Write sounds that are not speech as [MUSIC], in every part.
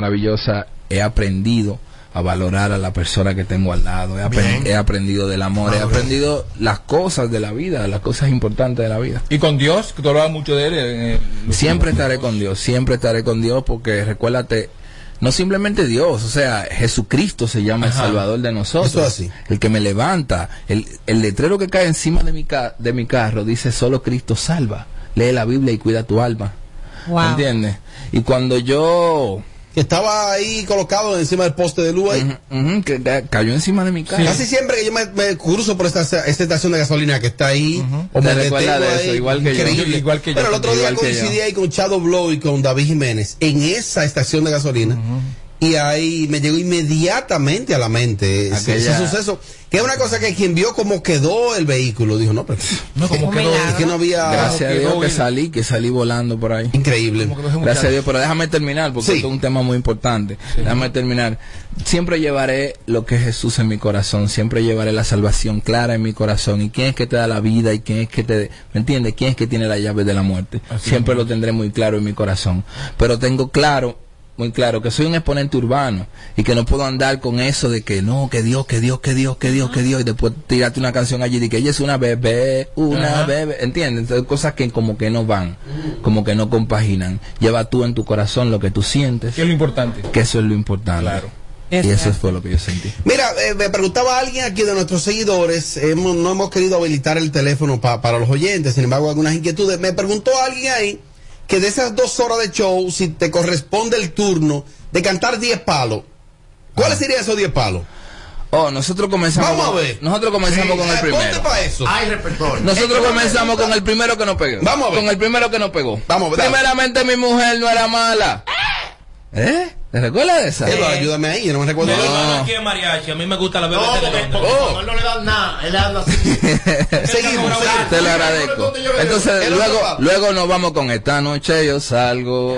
maravillosa, he aprendido a valorar a la persona que tengo al lado, he, apren- he aprendido del amor, he aprendido las cosas de la vida, las cosas importantes de la vida. Y con Dios, que tú hablabas mucho de él. eh, Siempre estaré con Dios, siempre estaré con Dios porque recuérdate, no simplemente Dios, o sea, Jesucristo se llama el. Salvador de nosotros. Eso es así. El que me levanta, el, el letrero que cae encima de mi, ca- de mi carro dice solo Cristo salva. Lee la Biblia y cuida tu alma. Wow. ¿Entiendes? Y cuando yo... Que estaba ahí colocado encima del poste de luz ujú, que ca- cayó encima de mi carro. Casi siempre que yo me, me cruzo por esta, esta estación de gasolina que está ahí, o me Te recuerda detengo de eso, ahí, igual que yo. Igual que yo, Pero el otro día coincidí ahí con Chado Blow y con David Jiménez en esa estación de gasolina. Y ahí me llegó inmediatamente a la mente ese, Aquella- ese suceso. Que es una cosa que quien vio cómo quedó el vehículo dijo, no, pero No, como es que no había... Gracias a Dios que salí, que salí volando por ahí. Increíble. Gracias a. Dios, pero déjame terminar porque Sí. esto es un tema muy importante. Déjame terminar. Siempre llevaré lo que es Jesús en mi corazón, siempre llevaré la salvación clara en mi corazón. ¿Y quién es que te da la vida? ¿Y quién es que te... ¿Me entiendes? ¿Quién es que tiene la llave de la muerte? siempre lo tendré muy claro en mi corazón. Pero tengo claro, muy claro, que soy un exponente urbano y que no puedo andar con eso de que no, que Dios, que Dios, que Dios, que Dios, que Dios, y después tirarte una canción allí de que ella es una bebé, una Ajá. bebé, ¿entiendes? Entonces, cosas que como que no van, como que no compaginan. Lleva tú en tu corazón lo que tú sientes, ¿Qué es lo importante? que eso es lo importante. Claro. Y eso fue lo que yo sentí. Mira, eh, me preguntaba alguien aquí de nuestros seguidores, hemos- no hemos querido habilitar el teléfono pa- para los oyentes, sin embargo, algunas inquietudes. Me preguntó alguien ahí que de esas dos horas de show, si te corresponde el turno de cantar 10 palos, ¿cuáles serían esos 10 palos? Oh, nosotros comenzamos Vamos a con, ver. nosotros comenzamos con el Ponte primero. para eso. Hay repertorio. Nosotros comenzamos con el primero que nos pegó. Vamos a ver. Con el primero que nos pegó. Vamos a ver. Primeramente mi mujer no era mala. ¿Eh? ¿Te recuerdas de esa? Ayúdame ahí, yo no me recuerdo. Hermano aquí en mariachi, a mí me gusta la No, bebé porque, Telemundo. porque Oh. no le dan nada, él anda así. [LAUGHS] Seguimos, seguimos. Te lo agradezco. Entonces, luego, luego nos vamos con esta noche yo salgo.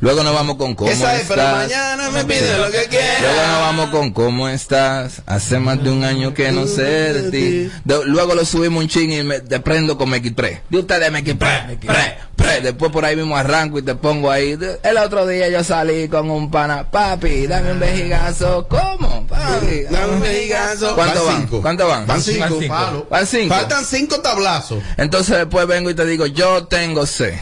Luego nos vamos con cómo Esa es, pero estás. mañana me pide lo que quiera. Luego nos vamos con cómo estás. Hace más de un año que no sé de ti. De- luego lo subimos un ching y me te prendo con MX3. De ustedes MX3. Pre, pre. Después por ahí mismo arranco y te pongo ahí. El otro día yo salí con un pana. Papi, dame un vejigazo. ¿Cómo? Papi, dame un vejigazo. ¿Cuánto Van van? cinco. ¿Cuánto van? Van cinco. Van cinco. Palo. Van cinco. Faltan cinco tablazos. Entonces después vengo y te digo, yo tengo sed.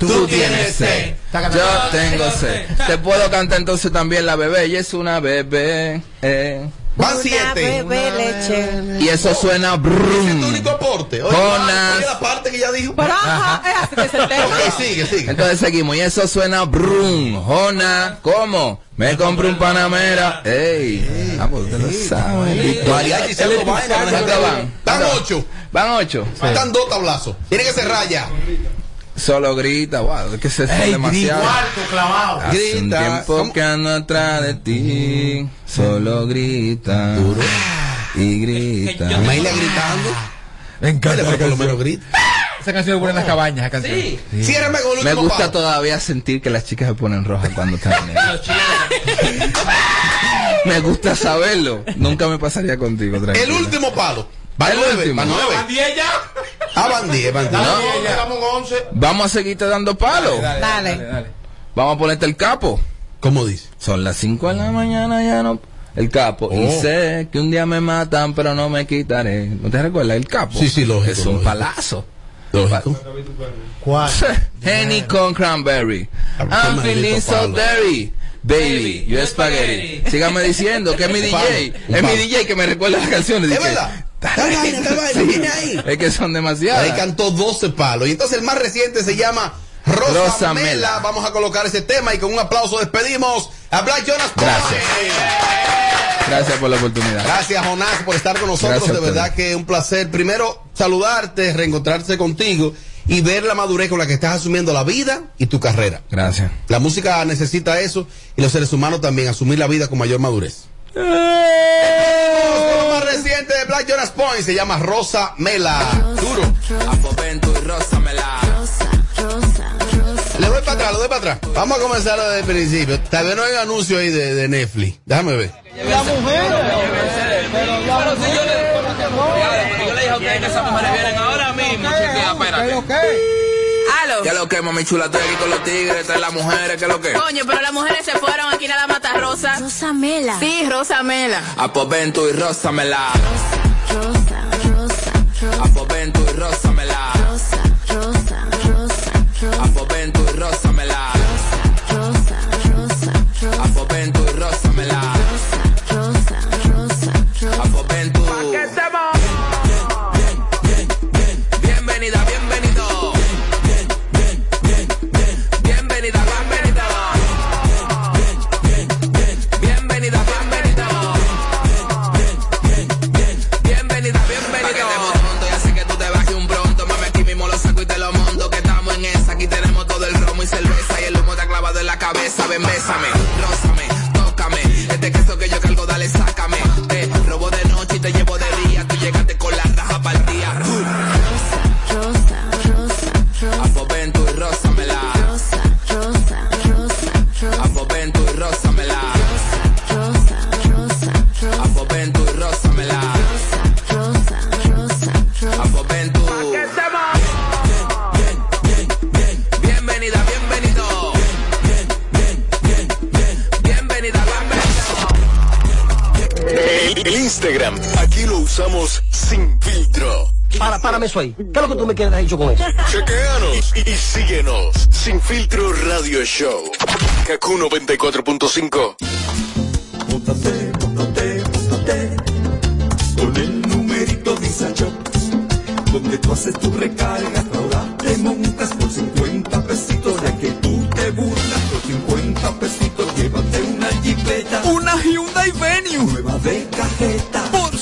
Tú, tienes sed. Yo tengo sed. Te puedo cantar entonces también la bebé. Ella es una bebé. eh. Van Una siete. bebé leche. Y eso suena Es tu brum. único aporte. Oye, Jonas. oye la parte que ya dijo. Pero ajá, es así que es el tema. Ok, sigue, sigue. Entonces seguimos. Y eso suena brum. Jona, ¿cómo? Me compré un panamera. Ey. Ah, pues usted lo sabe. Mariachi, se lo vaina, no me ¿Cuánto jodas. van? Van ocho. Van ocho. Faltan dos tablazos. Tiene que cerrar ya. Solo grita. Wow, es que se son demasiado. Cuarto clavado. Hace un Grita. tiempo ¿Cómo? que ando atrás de ti, solo grita y grita. Amelia gritando. Me encanta. Pero esa por lo canción. menos grita. Esa canción es buena en las cabañas, esa canción. Sí. Ciérrame con el Me gusta todavía sentir que las chicas se ponen rojas cuando están en [LAUGHS] chilenos. [LAUGHS] Me gusta saberlo. Nunca me pasaría contigo, El tranquilo. último palo. Va El nueve. último. Va nueve. Van diez ya. Ah, van diez, van diez. No. Vamos a seguirte dando palos. Dale, Dale. dale, dale. Vamos a ponerte el capo. ¿Cómo dice? Son las 5 de la mañana, ya no. El capo. Y Oh. sé que un día me matan, pero no me quitaré. ¿No te recuerdas? El capo. Sí, sí, lógico, Es un lógico. palazo. Lógico. ¿Cuál? Henny con cranberry. Ah, qué I'm feeling so palo. dirty. Baby, you spaghetti. Sígame diciendo que es mi Palo, DJ. Es mi palo. DJ que me recuerda las canciones. Es verdad. Tal vaina, tal vaina, viene ahí. Es que son demasiadas. Ahí cantó 12 palos. Y entonces el más reciente se llama Rosa, Rosa Mela. Mela. Vamos a colocar ese tema y con un aplauso despedimos a Black Jonas. Gracias. Gracias por la oportunidad. Gracias, Jonás, por estar con nosotros. Gracias de verdad que un placer. Primero, saludarte, reencontrarse contigo y ver la madurez con la que estás asumiendo la vida y tu carrera. Gracias. La música necesita eso y los seres humanos también, asumir la vida con mayor madurez. Lo más reciente de Black Jonas Point, se llama Rosa Mela. Duro. Apopento y rósamela. Le doy para atrás, le doy para atrás. Vamos a comenzar desde el principio. Tal vez no hay anuncio ahí de, de Netflix. Déjame ver. Pero si yo le, yo le dije a ustedes que esas mujeres vienen ahora mismo, chiquilla, espérate. ¿Qué es lo que, mami chula? Aquí con los tigres, trae las mujeres, ¿qué es lo que? Coño, pero las mujeres se fueron aquí nada mata Rosa. Rosamela. Sí, Rosa Mela. A ven tú y rózamela. Rosa, rosa, A pues ven tú y rózamela. rosa, rosa, rosa, A ven tú y rózamela. Usamos sin filtro. Para, párame eso ahí. ¿Qué es lo que tú me quieres dicho con eso? Chequeanos y, y síguenos. Sin filtro radio show. Kaku 94.5. Móntate, móntate, móntate con el numerito Visa Shop, donde tú haces tu recarga, ahora te montas por 50 pesitos, ya que tú te burlas por 50 pesitos, llévate una jipeta Una Hyundai Venue. nueva de cajeta.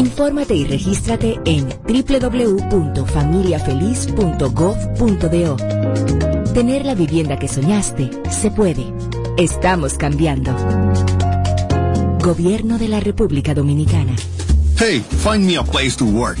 Infórmate y regístrate en www.familiafeliz.gov.do. Tener la vivienda que soñaste se puede. Estamos cambiando. Gobierno de la República Dominicana. Hey, find me a place to work.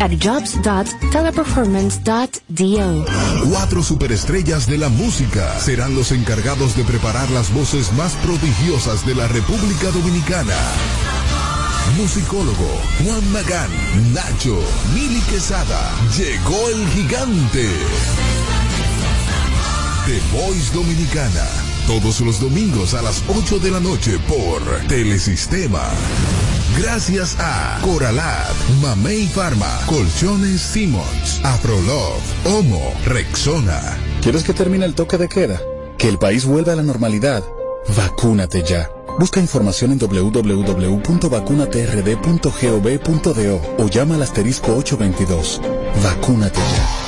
at jobs.teleperformance.do. Cuatro superestrellas de la música serán los encargados de preparar las voces más prodigiosas de la República Dominicana. Musicólogo Juan Magán, Nacho, Mili Quesada, llegó el gigante. The Voice Dominicana, todos los domingos a las 8 de la noche por Telesistema. Gracias a Coralab, Mamey Pharma, Colchones Simmons, Afrolove, Homo, Rexona. ¿Quieres que termine el toque de queda? ¿Que el país vuelva a la normalidad? Vacúnate ya. Busca información en www.vacunatrd.gov.do o llama al asterisco 822. Vacúnate ya.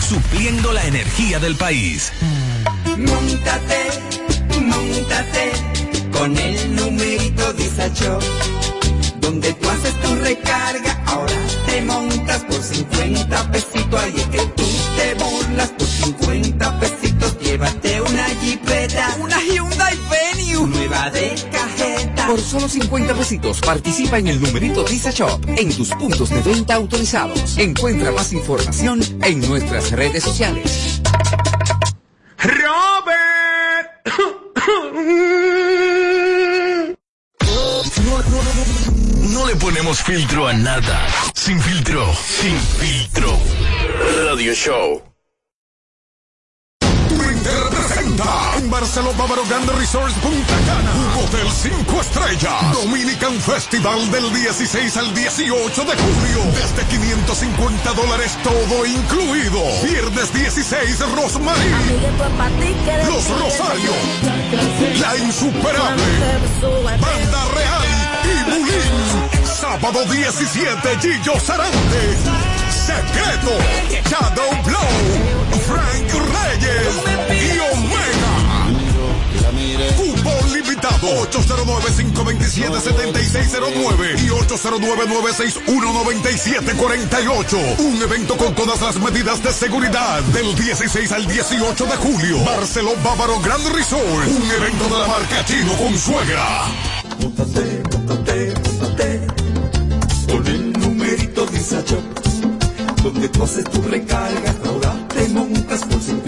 supliendo la energía del país. Móntate, móntate con el numerito Disacho, donde tú haces tu recarga, ahora te montas por 50 pesitos, ahí es que tú te burlas por 50 pesitos, llévate una jipeta, Una Hyundai Venue. nueva de cajeta. Por solo 50 pesitos participa en el numerito Visa Shop en tus puntos de venta autorizados. Encuentra más información en nuestras redes sociales. No le ponemos filtro a nada. Sin filtro, sin filtro. Radio Show. Presenta en Barcelona Bávaro Grande Resorts Punta Cana, un hotel 5 estrellas, Dominican Festival del 16 al 18 de julio, desde 550 dólares todo incluido. Viernes 16, Rosmarie, Los Rosarios, La Insuperable, Banda Real y Bulín. Sábado 17, Gillo Sarante, Secreto, Shadow Blow, Frank Reyes. Y Fútbol limitado 809-527-7609 y 809-961-9748. Un evento con todas las medidas de seguridad del 16 al 18 de julio. Barceló Bávaro Grand Resort. Un evento de la marca Chino con suegra. Con el numerito Disacho, donde tú haces tu recarga, ahora te montas por 50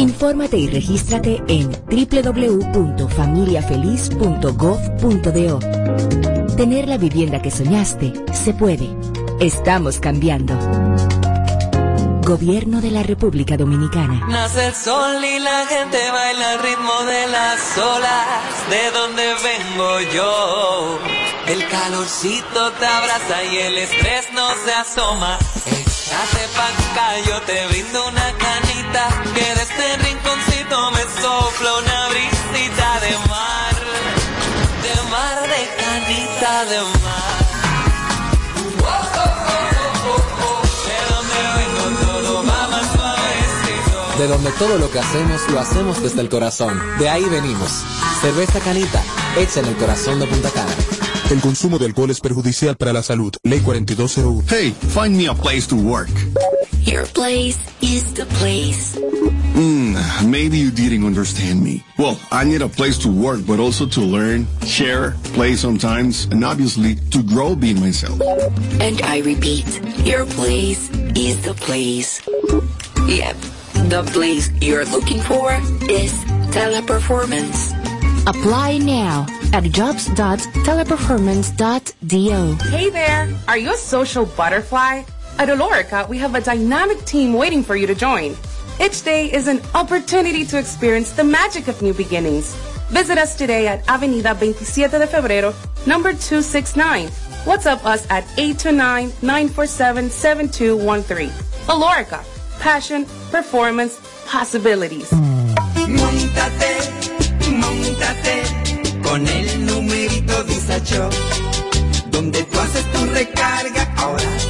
Infórmate y regístrate en www.familiafeliz.gov.do. Tener la vivienda que soñaste se puede. Estamos cambiando. Gobierno de la República Dominicana. Nace el sol y la gente baila al ritmo de las olas de donde vengo yo. El calorcito te abraza y el estrés no se asoma. Échate pa' acá, yo te brindo una que de este rinconcito me sopla una brisita de mar, de mar, de canita de mar. De donde todo lo que hacemos lo hacemos desde el corazón. De ahí venimos. Cerveza Canita, hecha en el corazón de Punta Cana. El consumo de alcohol es perjudicial para la salud. Ley 4201. Hey, find me a place to work. Your place is the place. Hmm, maybe you didn't understand me. Well, I need a place to work, but also to learn, share, play sometimes, and obviously to grow being myself. And I repeat, your place is the place. Yep, the place you're looking for is teleperformance. Apply now at jobs.teleperformance.do. Hey there! Are you a social butterfly? At Olorica, we have a dynamic team waiting for you to join. Each day is an opportunity to experience the magic of new beginnings. Visit us today at Avenida 27 de Febrero, number 269. WhatsApp us at 829-947-7213. Olorica, passion, performance, possibilities. Montate, montate con el numerito donde tú haces tu recarga, ahora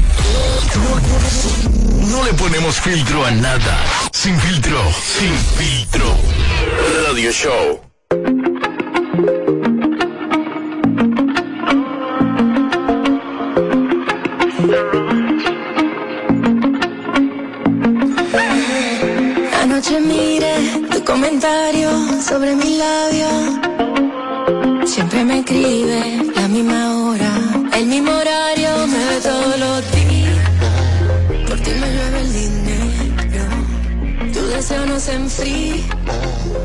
No le ponemos filtro a nada. Sin filtro, sin filtro. Radio Show. Anoche miré tu comentario sobre mi labio. Enfría.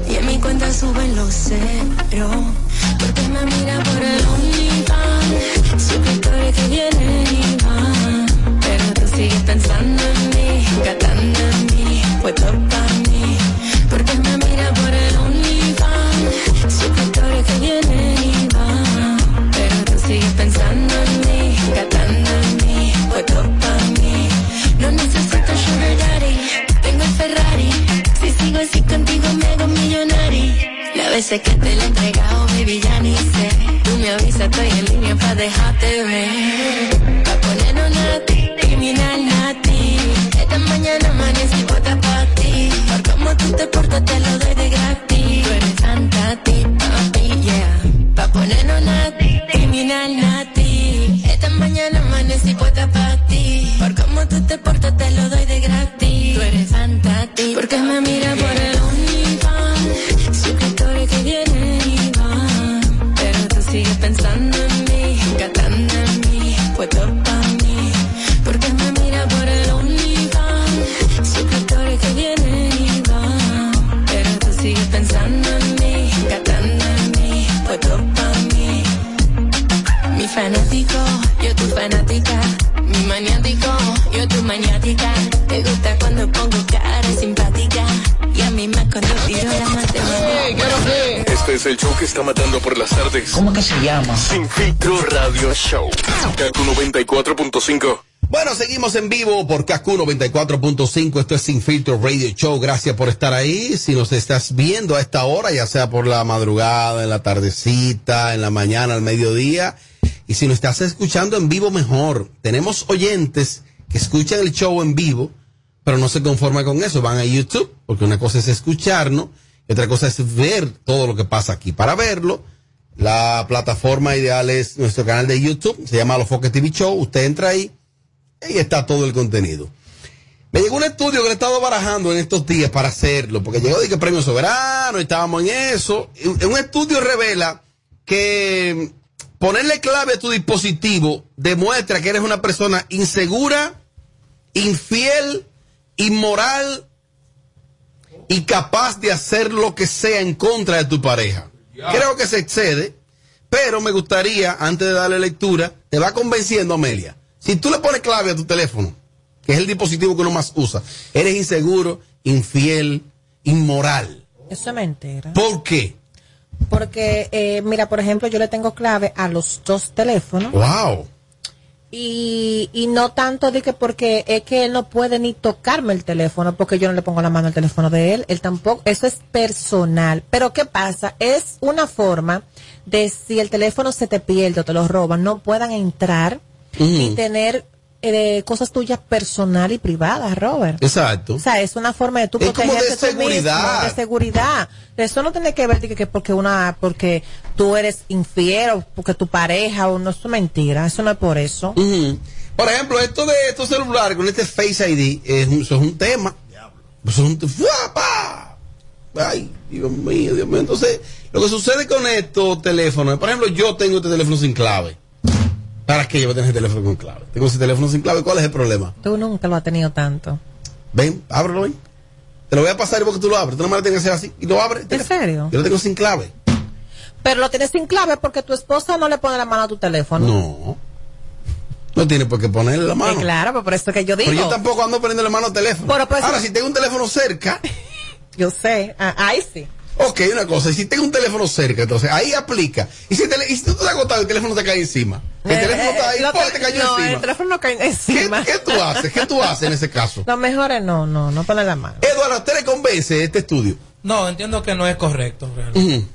Y en mi cuenta suben los ceros. Porque me mira Veces que te lo he entregado, baby, ya ni sé. Tú me avisas, estoy en línea para dejarte es el show que está matando por las tardes. ¿Cómo que se llama? Sin filtro radio show. Kaku 94.5. Bueno, seguimos en vivo por KQ 94.5. Esto es Sin Filtro Radio Show. Gracias por estar ahí. Si nos estás viendo a esta hora, ya sea por la madrugada, en la tardecita, en la mañana, al mediodía. Y si nos estás escuchando en vivo, mejor. Tenemos oyentes que escuchan el show en vivo, pero no se conforman con eso. Van a YouTube, porque una cosa es escucharnos y otra cosa es ver todo lo que pasa aquí. Para verlo, la plataforma ideal es nuestro canal de YouTube. Se llama Los Foques TV Show. Usted entra ahí ahí está todo el contenido. Me llegó un estudio que le he estado barajando en estos días para hacerlo, porque llegó de que premio soberano, y estábamos en eso. Y Un estudio revela que ponerle clave a tu dispositivo demuestra que eres una persona insegura, infiel, inmoral y capaz de hacer lo que sea en contra de tu pareja. Creo que se excede, pero me gustaría, antes de darle lectura, te va convenciendo, Amelia. Si tú le pones clave a tu teléfono, que es el dispositivo que uno más usa, eres inseguro, infiel, inmoral. Eso es mentira. ¿Por qué? Porque, eh, mira, por ejemplo, yo le tengo clave a los dos teléfonos. Wow. Y, y no tanto de que porque es que él no puede ni tocarme el teléfono porque yo no le pongo la mano al teléfono de él, él tampoco, eso es personal. Pero ¿qué pasa? Es una forma de si el teléfono se te pierde o te lo roban, no puedan entrar y tener eh, cosas tuyas personal y privadas, Robert. Exacto. O sea, es una forma de tú Es como de protegerte tú mismo, seguridad. de seguridad. Eso no tiene que ver de que, que porque una, porque tú eres infiel o porque tu pareja o no, es mentira. Eso no es por eso. Por ejemplo, esto de estos celulares con este Face ID, es un- eso es un tema. Eso es un te- ¡Fua! ¡Pa! Ay, Dios mío, Dios mío. Entonces, lo que sucede con estos teléfonos, por ejemplo, yo tengo este teléfono sin clave. ¿Para qué yo voy a tener este teléfono con clave? Tengo ese teléfono sin clave, ¿cuál es el problema? Tú nunca lo has tenido tanto. Ven, ábrelo ven. Te lo voy a pasar porque tú lo abres. Tú no me lo tienes que hacer así. Y lo abres. ¿En serio? Yo lo tengo sin clave. Pero lo tienes sin clave porque tu esposa no le pone la mano a tu teléfono. No. No tiene por qué ponerle la mano. Eh, claro, pero por eso que yo digo. Pero yo tampoco ando poniéndole mano al teléfono. Pero, pues, Ahora, si tengo un teléfono cerca. [LAUGHS] yo sé. Ah, ahí sí. Ok, una cosa. Y si tengo un teléfono cerca, entonces ahí aplica. Y si, el y si tú estás acostado y el teléfono te cae encima. El Eh, teléfono está ahí, eh, no ¡pum! te- te cayó no, encima. el teléfono no cae encima. ¿Qué, qué tú haces? ¿Qué tú haces en ese caso? Lo mejor es no, no, no poner la mano. Eduardo, ¿a ¿usted le convence este estudio? No, entiendo que no es correcto. realmente.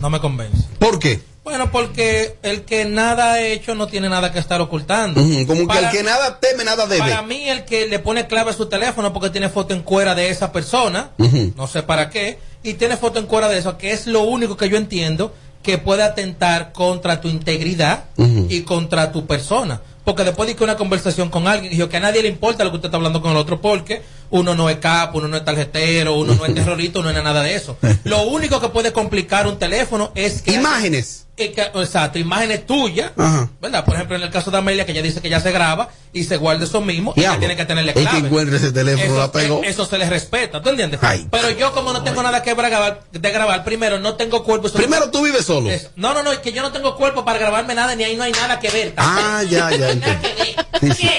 No me convence. ¿Por qué? Bueno, porque el que nada ha hecho no tiene nada que estar ocultando. Como que Para- el que nada teme, nada debe. Para mí, el que le pone clave a su teléfono porque tiene foto en cuera de esa persona, no sé para qué, y tiene foto en cuera de eso, que es lo único que yo entiendo que puede atentar contra tu integridad y contra tu persona. Porque después de que una conversación con alguien, dijo que a nadie le importa lo que usted está hablando con el otro, porque uno no es capo, uno no es tarjetero, uno no es [LAUGHS] terrorista, uno no es nada de eso. Lo único que puede complicar un teléfono es que Imágenes. Que- exacto, imágenes tuyas, Ajá. ¿verdad? Por ejemplo, en el caso de Amelia, que ella dice que ya se graba y se guarda eso mismo, y ella tiene que tenerle El que clave. encuentre ese teléfono eso, la pegó. eso se le respeta, ¿tú entiendes? Ay. Pero yo como no tengo nada que grabar, de grabar, primero no tengo cuerpo. eso Primero no- tú vives solo. Es- no, no, no, es que yo no tengo cuerpo para grabarme nada, ni ahí no hay nada que ver. Ah, ya, ya [LAUGHS] entendí. Sí, sí.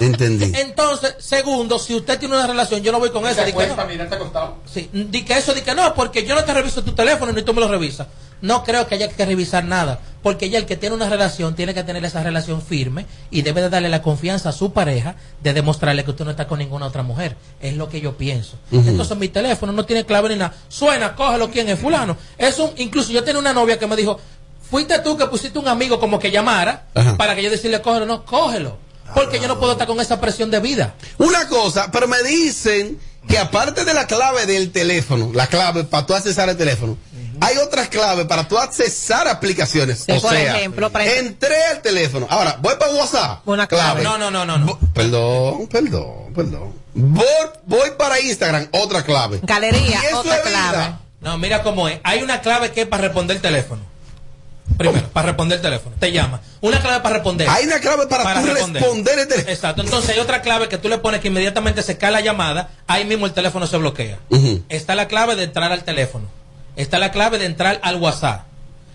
Entendí. Entonces, segundo, si usted tiene una relación, yo no voy con eso. Di que no. Sí, di que eso, di que no, porque yo no te reviso tu teléfono ni tú me lo revisas. No creo que haya que revisar nada, porque ya el que tiene una relación tiene que tener esa relación firme y debe de darle la confianza a su pareja de demostrarle que usted no está con ninguna otra mujer. Es lo que yo pienso. Entonces mi teléfono no tiene clave ni nada. Suena, cógelo, ¿quién es? Fulano. Es un, incluso yo tenía una novia que me dijo, fuiste tú que pusiste un amigo como que llamara Ajá. para que yo decirle, cógelo, no, cógelo. Porque yo no puedo estar con esa presión de vida. Una cosa, pero me dicen que aparte de la clave del teléfono, la clave para tú accesar el teléfono, hay otras claves para tú accesar aplicaciones. Sí, o por sea, ejemplo, para- entré al teléfono. Ahora, voy para WhatsApp. Una clave. No, no, no, no, no. Perdón, perdón, perdón. Voy, voy para Instagram, otra clave. Galería, Y eso otra es vida. clave. No, mira cómo es. Hay una clave que es para responder el teléfono. Primero, para responder el teléfono. Te llama. Una clave para responder. Hay una clave para tú responder el teléfono. Exacto. Entonces hay otra clave que tú le pones que inmediatamente se cae la llamada. Ahí mismo el teléfono se bloquea. Está la clave de entrar al teléfono. Está la clave de entrar al WhatsApp.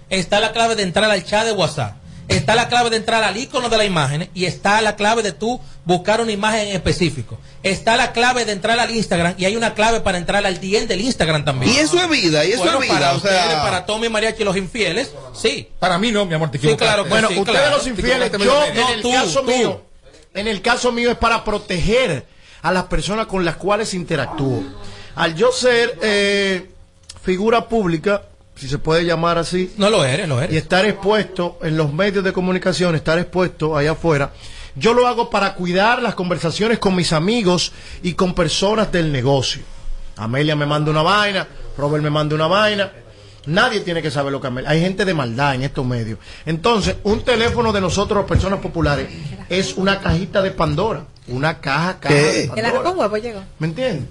Está la clave de entrar al chat de WhatsApp. Está la clave de entrar al icono de la imagen. Y está la clave de tú buscar una imagen en específico. Está la clave de entrar al Instagram. Y hay una clave para entrar al DM del Instagram también. Y eso es vida, y eso Bueno, es vida. Para o sea, ustedes, para Tommy Mariachi y los infieles, sí. Para mí no, mi amor, te Sí, claro. Bueno, sí, ustedes claro. los infieles, yo en No, el tú, caso tú. mío, en el caso mío es para proteger a las personas con las cuales interactúo. Al yo ser eh, figura pública, si se puede llamar así, No lo eres, lo eres. y estar expuesto en los medios de comunicación, estar expuesto allá afuera, yo lo hago para cuidar las conversaciones con mis amigos y con personas del negocio. Amelia me manda una vaina, Robert me manda una vaina. Nadie tiene que saber lo que Amelia. Hay gente de maldad en estos medios. Entonces, un teléfono de nosotros, personas populares, es una cajita de Pandora. Una caja, caja de El arroz con huevo llegó. ¿Me entiendes?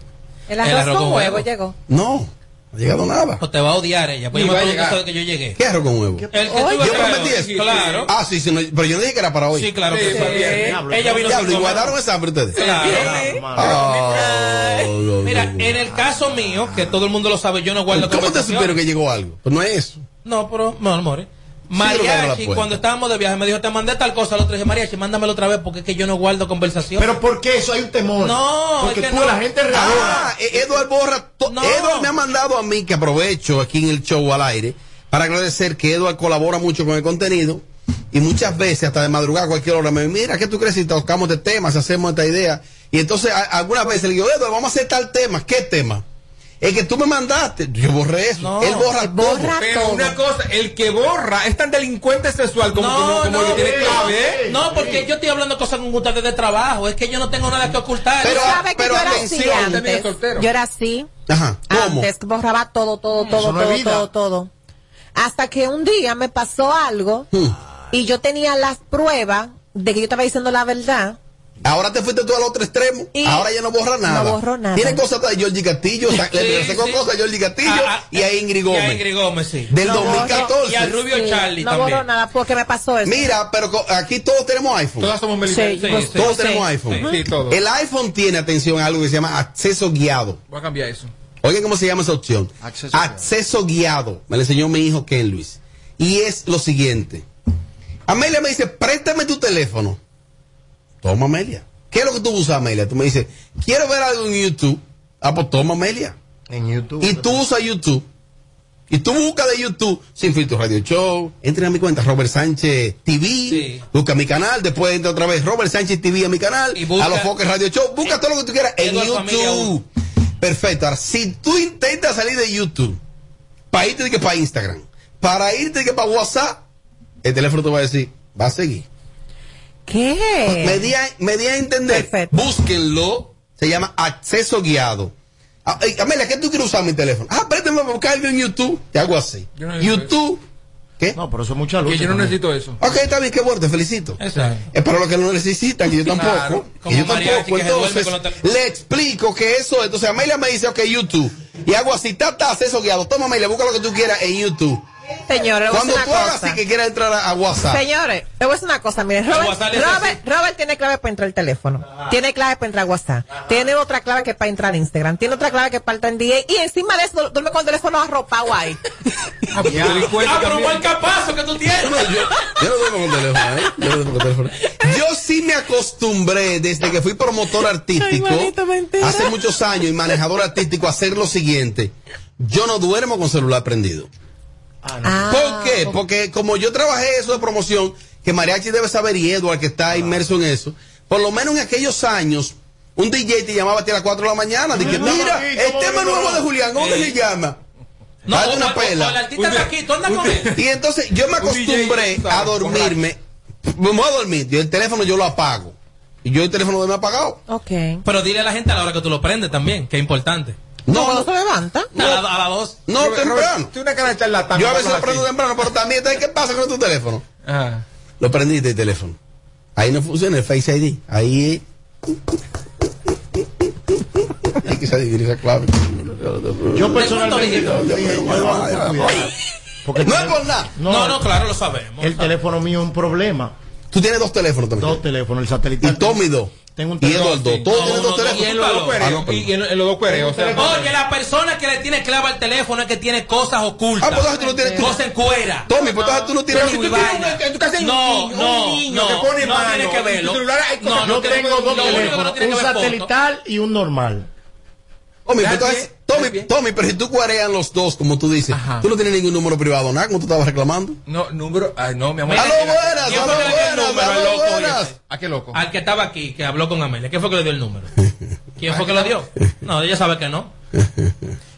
El arroz, con, huevo, llegó. No ha llegado nada. O te va a odiar ella. Pues yo me pregunto de que yo llegué. ¿Qué arroz con huevo? El que tú Yo prometí eso. Claro. Ah, sí, sí, no, pero yo no dije que era para hoy. Sí, claro que sí. Ella vino Diablo, ¿y guardaron esa hambre ustedes? Claro. Ah, no, Mira, en el caso mío, que todo el mundo lo sabe, yo no guardo ¿Cómo te supieron que llegó algo? Pues no es eso. No, pero, no, more. Sí, Mariachi, cuando estábamos de viaje, me dijo, te mandé tal cosa. Al otro dije, Mariachi, mándamelo otra vez porque es que yo no guardo conversación. Pero ¿por qué eso? Hay un temor. No, Porque es que tú, no. la gente readora. Ah, eh, Eduard Borra. to- Eduard me ha mandado a mí, que aprovecho aquí en el show al aire, para agradecer que Eduard colabora mucho con el contenido. Y muchas veces, hasta de madrugada, a cualquier hora, me dice, mira, ¿qué tú crees si tocamos de temas, si hacemos esta idea? Y entonces, a- algunas veces le digo, Eduard, vamos a hacer tal tema. ¿Qué tema? El que tú me mandaste. Yo borré eso. Él borra, todo. Pero una cosa, el que borra es tan delincuente sexual como, como, como el que tiene clave, ¿eh? No, porque yo estoy hablando cosas con ustedes de trabajo. Es que yo no tengo nada que ocultar. Tú sabes que yo era así antes. Yo era así. Ajá. ¿Cómo? Antes que borraba todo, todo, todo, no es todo, vida. todo, todo. Hasta que un día me pasó algo Hmm. y yo tenía las pruebas de que yo estaba diciendo la verdad. Ahora te fuiste tú al otro extremo. Ahora ya no borra nada. No borro nada. Tiene cosas de Jordi Castillo. le Sí, regresé con sí. cosas de Jordi Castillo Ah, ah, y a Ingrid Y Gómez. a Ingrid Gómez, sí. Del No 2014. Y al Rubio Sí, Charlie no también. borro nada porque me pasó eso. Mira, pero aquí todos tenemos iPhone. Todas somos Sí, militares. pues, todos sí. tenemos iPhone. Sí, todos. El iPhone tiene, atención, algo que se llama acceso guiado. Voy a cambiar eso. Oigan cómo se llama esa opción. Acceso Acceso, guiado. Me lo enseñó mi hijo Ken Luis. Y es lo siguiente. Amelia me dice, préstame tu teléfono. Toma, Amelia. ¿Qué es lo que tú usas, Amelia? Tú me dices, quiero ver algo en YouTube. Ah, pues toma, Amelia. En YouTube. Y tú usas YouTube. Y tú buscas de YouTube Sin Filtro Radio Show. Entra a mi cuenta, Robert Sánchez TV. Busca mi canal. Después entra otra vez Robert Sánchez TV a mi canal. busca- a los Foques Radio Show. Busca todo lo que tú quieras en YouTube. Perfecto. Ahora, si tú intentas salir de YouTube para irte de que para Instagram, para irte de que para WhatsApp, el teléfono te va a decir, va a seguir. ¿Qué? Me di a, me di a entender. Búsquenlo. Se llama acceso guiado. Ah, Amelia, ¿qué tú quieres usar mi teléfono? Ah, préstame para buscar algo en YouTube. Te hago así. Yo no necesito YouTube. ¿Qué? No, pero eso es mucha luz. Que yo no necesito eso. Ok, está bien, qué bueno, te felicito. Exacto. Es para los que no necesitan, que yo tampoco. Claro, que yo tampoco. Entonces, le explico que eso es. Entonces, Amelia me dice, ok, YouTube. Y hago así, ta, ta, acceso guiado. Toma, Amelia, busca lo que tú quieras en YouTube. Señores, Cuando tú una hagas cosa. así que quieras entrar a, a WhatsApp. Señores, le voy a decir una cosa, miren, Robert, Robert, Robert tiene clave para entrar al teléfono, tiene clave para entrar a WhatsApp, tiene otra clave que para entrar a Instagram, tiene otra clave que para entrar en DA y encima de eso duerme con el teléfono arropado ahí. Ah, pero un capazo que tú tienes. Yo no duermo con teléfono, ¿eh? Yo no duermo con teléfono. Yo sí me acostumbré desde que fui promotor artístico hace muchos años y manejador artístico a hacer lo siguiente. Yo no duermo con celular prendido. Ah. ¿Por qué? Porque como yo trabajé eso de promoción, que Mariachi debe saber y Edward que está inmerso en eso, por lo menos en aquellos años, un DJ te llamaba a ti a las 4 de la mañana, dije, mira, aquí, el ¿cómo tema no? nuevo de Julián, ¿cómo Eh. se llama? No, Dale una o- pela. o artista está aquí, tú andas con él. Y entonces yo me acostumbré a dormirme. Me voy a dormir. Yo el teléfono yo lo apago. Y yo el teléfono lo he apagado. Ok. Pero dile a la gente a la hora que tú lo prendes también, que es importante. No, se levanta. A la, a la dos. No, temprano. Tú una cara de charlatán. Yo a veces lo prendo aquí. temprano, pero también, ¿sabes ¿qué pasa con tu teléfono? Ajá. Lo prendiste el teléfono. Ahí no funciona el Face ID. Ahí. Hay que saber esa clave. Yo personalmente. Porque No es por nada. No, no, claro, lo sabemos. El teléfono mío es un problema. Tú tienes dos teléfonos también. Dos teléfonos, el satelital. Y Tommy dos. Tengo un Y teléfono. dos. Todos No, tienen no, dos no, teléfonos. y en los dos cuereos, no. O sea, Oye, la persona que le tiene clave al teléfono es que tiene cosas ocultas. Ah, pues entonces tú no tienes- Cosas en cuera. Tommy, pues entonces tú no tienes. No, niño, no, no, que pone no tiene que verlo. no tiene- tengo dos lo no teléfonos, un satelital y un normal. Tommy, pues entonces, Tommy, Tommy, pero si tú cuarean los dos, como tú dices, tú no tienes ningún número privado, nada, como tú estabas reclamando. No, número. Ay, no, mi amor. ¡Aló, buenas! ¿Quién fue ¡Aló, que le dio el buenas! ¡Aló, loco? buenas! ¿A qué loco? Al que estaba aquí, que habló con Amelia. ¿Quién fue que le dio el número? ¿Quién fue que lo dio? [LAUGHS] No, ella sabe que no.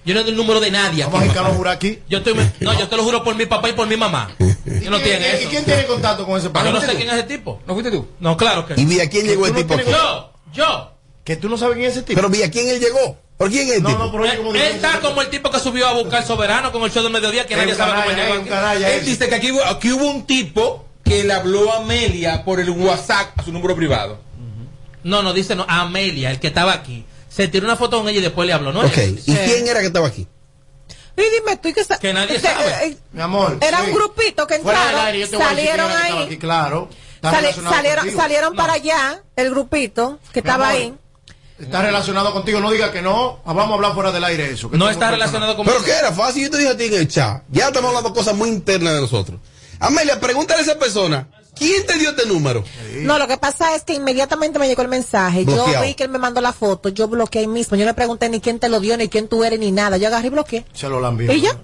Yo no doy el número de nadie. Vamos a aquí. Ricardo jurar aquí. Yo estoy, [LAUGHS] no, yo te lo juro por mi papá y por mi mamá. [LAUGHS] Yo no tiene ¿Y eso. quién tiene contacto con ese Yo pana? no sé quién es ese tipo. ¿No fuiste tú? No, claro que. ¿Y vía quién llegó el no tipo Yo, yo. Que tú no sabes quién es ese tipo. Pero vía quién él llegó. ¿Por quién es el No, tipo? no, pero como Él está como el tipo que subió a buscar soberano con el show del mediodía que Es nadie sabe cómo llegó Él dice que aquí, hubo- aquí hubo un tipo que le habló a Amelia por el WhatsApp a su número privado. No, no, dice no, a Amelia, el que estaba aquí. Se tiró una foto con ella y después le habló, ¿no? Ok. ¿y quién era que estaba aquí? Y dime tú, ¿y qué sa- Que nadie sabe. eh, Mi amor. Era sí. un grupito que Fuera del entraron, aire, yo te voy a decir salieron que ahí. aquí, claro. Sali- salieron contigo. salieron para allá, el grupito que estaba amor, ahí. Está relacionado contigo. No diga que no. Ah, Vamos a hablar fuera del aire eso. que No está relacionado con ¿Pero qué era? Fácil, yo te dije a ti en el chat. Ya estamos hablando cosas muy internas de nosotros. Amelia, pregúntale a esa persona, ¿quién te dio este número? No, lo que pasa es que inmediatamente me llegó el mensaje. Yo vi que él me mandó la foto, yo bloqueé ahí mismo. Yo no le pregunté ni quién te lo dio, ni quién tú eres, ni nada. Yo agarré y bloqueé. Se lo lambió. ¿Y ya?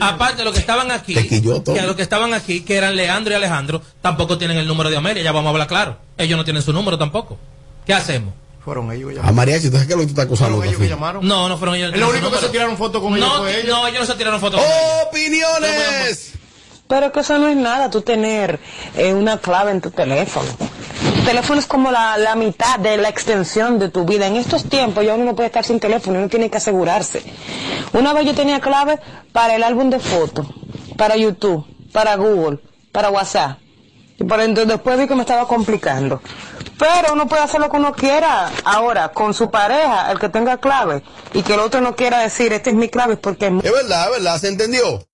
Aparte de los que estaban aquí, que los que estaban aquí, que eran Leandro y Alejandro, tampoco tienen el número de Amelia, ya vamos a hablar claro. Ellos no tienen su número tampoco. ¿Qué hacemos? Fueron ellos que A llamaron. Mariachi, ¿tú sabes qué es lo que tú estás acusando? Fueron ellos que llamaron. No, no fueron ellos. Es lo único que se tiraron fotos con ellos no, fue ellos. no, ellos no se tiraron fotos con ellos. ¡Opiniones! Pero que eso no es nada, tú tener eh, una clave en tu teléfono. Teléfono es como la, la mitad de la extensión de tu vida. En estos tiempos ya uno no puede estar sin teléfono, uno tiene que asegurarse. Una vez yo tenía clave para el álbum de fotos, para YouTube, para Google, para WhatsApp. Y por entonces después vi que me estaba complicando. Pero uno puede hacer lo que uno quiera ahora con su pareja, el que tenga clave, y que el otro no quiera decir, esta es mi clave porque es Es verdad, es verdad, ¿se entendió?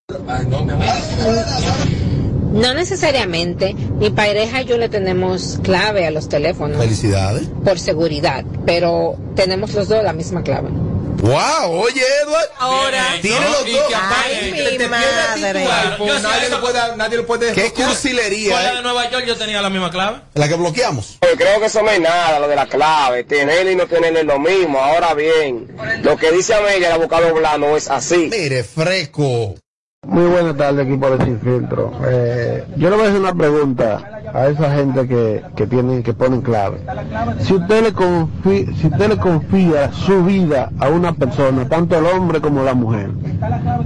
No necesariamente. Mi pareja y yo le tenemos clave a los teléfonos Felicidades. por seguridad, pero tenemos los dos la misma clave. ¡Wow! Oye, Edward. Ahora. Tiene No, los dos. Ay, mi te madre. Yo nadie, lo puede, nadie lo puede ¡Qué desbloquear. Con cursilería! la eh! de Nueva York yo tenía la misma clave. La que bloqueamos. Yo creo que eso no es nada, lo de la clave. Tenerle y no tenerle es lo mismo. Ahora bien, lo que dice Amelia, el abogado blanco, no es así. Mire, fresco. Muy buenas tardes, equipo de Sin Filtro. Eh, yo le voy a hacer una pregunta a esa gente que, que tienen, que ponen clave. Si usted le confía, si usted le confía su vida a una persona, tanto el hombre como la mujer,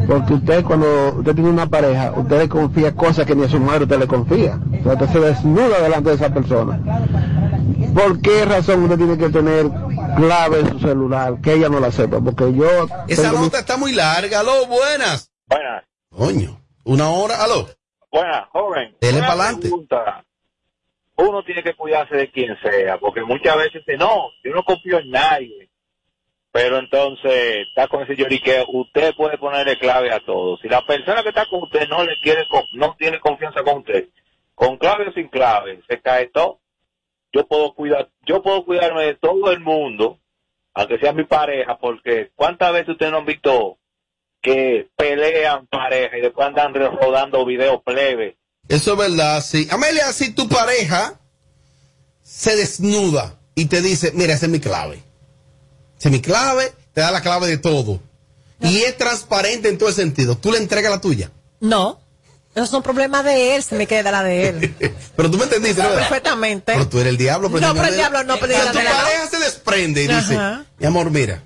porque usted cuando usted tiene una pareja, usted le confía cosas que ni a su mujer usted le confía. O sea, usted se desnuda delante de esa persona. ¿Por qué razón usted tiene que tener clave en su celular que ella no la sepa? Porque yo Esa mi- nota está muy larga. Buenas. Buenas, Coño. Una hora. Aló. buenas, joven. Dele pa'lante. pregunta. Uno tiene que cuidarse de quien sea, porque muchas veces dice, no, yo no confío en nadie. pero entonces está con ese señor y que usted puede ponerle clave a todo. Si la persona que está con usted no le quiere, no tiene confianza con usted, con clave o sin clave, se cae todo. Yo puedo cuidar, yo puedo cuidarme de todo el mundo, aunque sea mi pareja, porque cuántas veces ustedes no han visto que pelean pareja y después andan rodando videos plebe. Eso es verdad, sí. Amelia, si tu pareja se desnuda y te dice, mira, esa es mi clave. Esa es mi clave, te da la clave de todo. Y es transparente en todo el sentido. Tú le entregas la tuya. No. Esos son problemas de él, se me queda la de él. [LAUGHS] Pero tú me entendiste, ¿no? Perfectamente. Pero tú eres el diablo. No, pero el diablo no, pero O sea, el tu no. pareja se desprende y dice, mi amor, mira,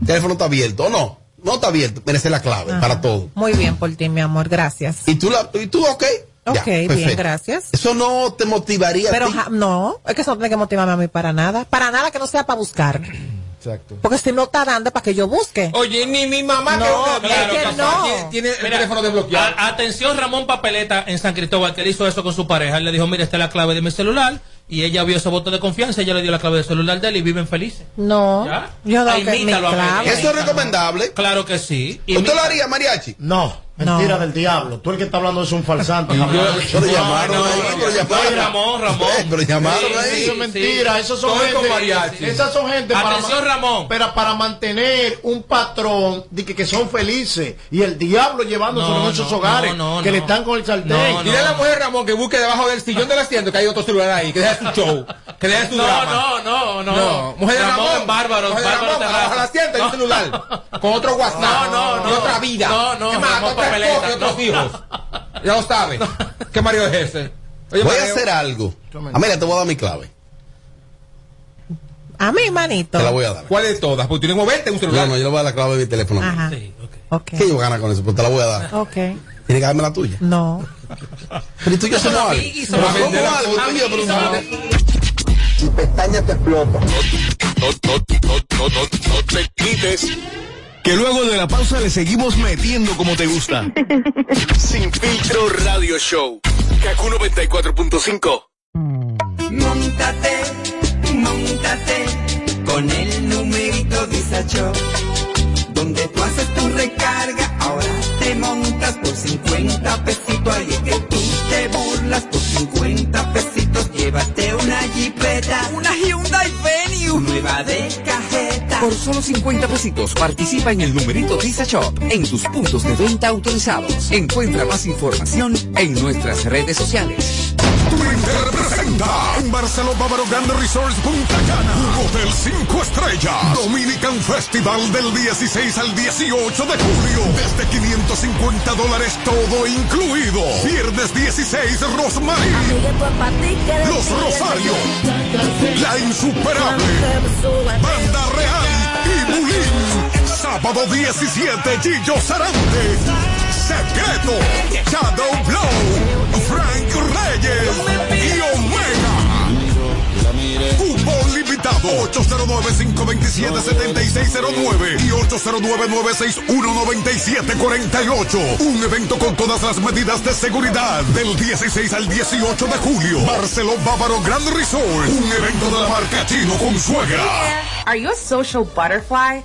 el teléfono está abierto. O no, no está abierto. Merece la clave Ajá. para todo. Muy bien por ti, mi amor, gracias. Y tú, la, y tú ok. Ya, Ok, bien, gracias. Eso no te motivaría Pero a ti. ja- no, es que eso no tiene que motivarme a mí para nada. Para nada que no sea para buscar. Exacto. Porque si no está dando es para que yo busque. Oye, ni mi mamá No, que es claro, vieja, que no. tiene, tiene el Mira, teléfono desbloqueado. a- atención, Ramón Papeleta en San Cristóbal, que él hizo eso con su pareja. Él le dijo, mira, esta es la clave de mi celular. Y ella vio ese voto de confianza, ella le dio la clave del celular de él y viven felices. No. ¿Ya? Yo no imítalo. Eso es recomendable. Claro que sí. ¿Usted lo haría, mariachi? No, mentira del diablo. Tú el que está hablando es un falsante. [LAUGHS] Pero llamaron ahí, pero llamaron. Ramón, Ramón. Pero llamaron Sí, ahí. Eso es mentira, esos son Todo gente, esas son gente Atención, para, Ramón. pero para mantener un patrón de que, que son felices y el diablo llevándose No, en esos no, hogares no, no, que le están con el sartén. No, Dile a la mujer Ramón que busque debajo del sillón del asiento que hay otro celular ahí, que deje su show, que deje su No, drama. no, no, no. No, mujer de Ramón, Ramón, bárbaro, mujer de bárbaro Ramón, del asiento hay un celular, con otro WhatsApp, No, no, no. y otra vida, No, no, otros no. hijos, [LAUGHS] ya lo sabe, ¿qué marido es ese? Oye, Voy a hacer algo. Amelia, te voy a dar mi clave. A mí, manito. Te la voy a dar. ¿Cuál de todas? Porque tienes 90 en un No, celular. no, yo le voy a dar la clave de mi teléfono. Ajá. Sí, ok. Ok. ¿Qué yo voy a ganar con eso? Pues te la voy a dar. Ok. Tienes que darme la tuya. No. Pero ¿y tú y yo somos algo. somos algo, tú Y pestaña te explota. No, no, no, no, no, no te quites. Que luego de la pausa le seguimos metiendo como te gusta. [LAUGHS] Sin filtro radio show. Kaku 94.5. Montate, montate con el numerito Disacho. Donde tú haces tu recarga, ahora te montas por 50 pesitos. Ahí es que tú te burlas por 50 pesitos. Llévate una jipeta, una Hyundai Venue, nueva de. Por solo 50 pesitos participa en el numerito Visa Shop en tus puntos de venta autorizados. Encuentra más información en nuestras redes sociales. Twitter presenta en Barcelona Bávaro Grande Resorts Punta Cana. Un hotel 5 estrellas. Dominican Festival del 16 al 18 de julio. Desde 550 dólares todo incluido. Viernes 16 Rosmarie. Los Rosarios. La Insuperable. Banda Real. Sábado 17 Gillo Sarante. Secreto. Shadow Blow. Frank Reyes. Y Omega. Fútbol limitado 809-527-7609 y 809-961-9748. Un evento con todas las medidas de seguridad del 16 al 18 de julio. Barceló Bávaro Grand Resort. Un evento de la marca Chino con suegra. Are you a social butterfly?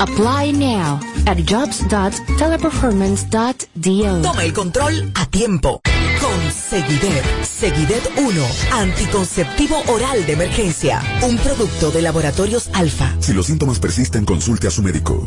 Apply now at jobs.teleperformance.do. Toma el control a tiempo. Con Seguidet. Seguidet 1. Anticonceptivo oral de emergencia. Un producto de laboratorios alfa. Si los síntomas persisten, consulte a su médico.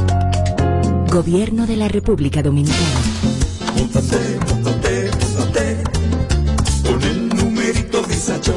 Gobierno de la República Dominicana. Móntate, móntate, móntate Con el numerito Visa Shop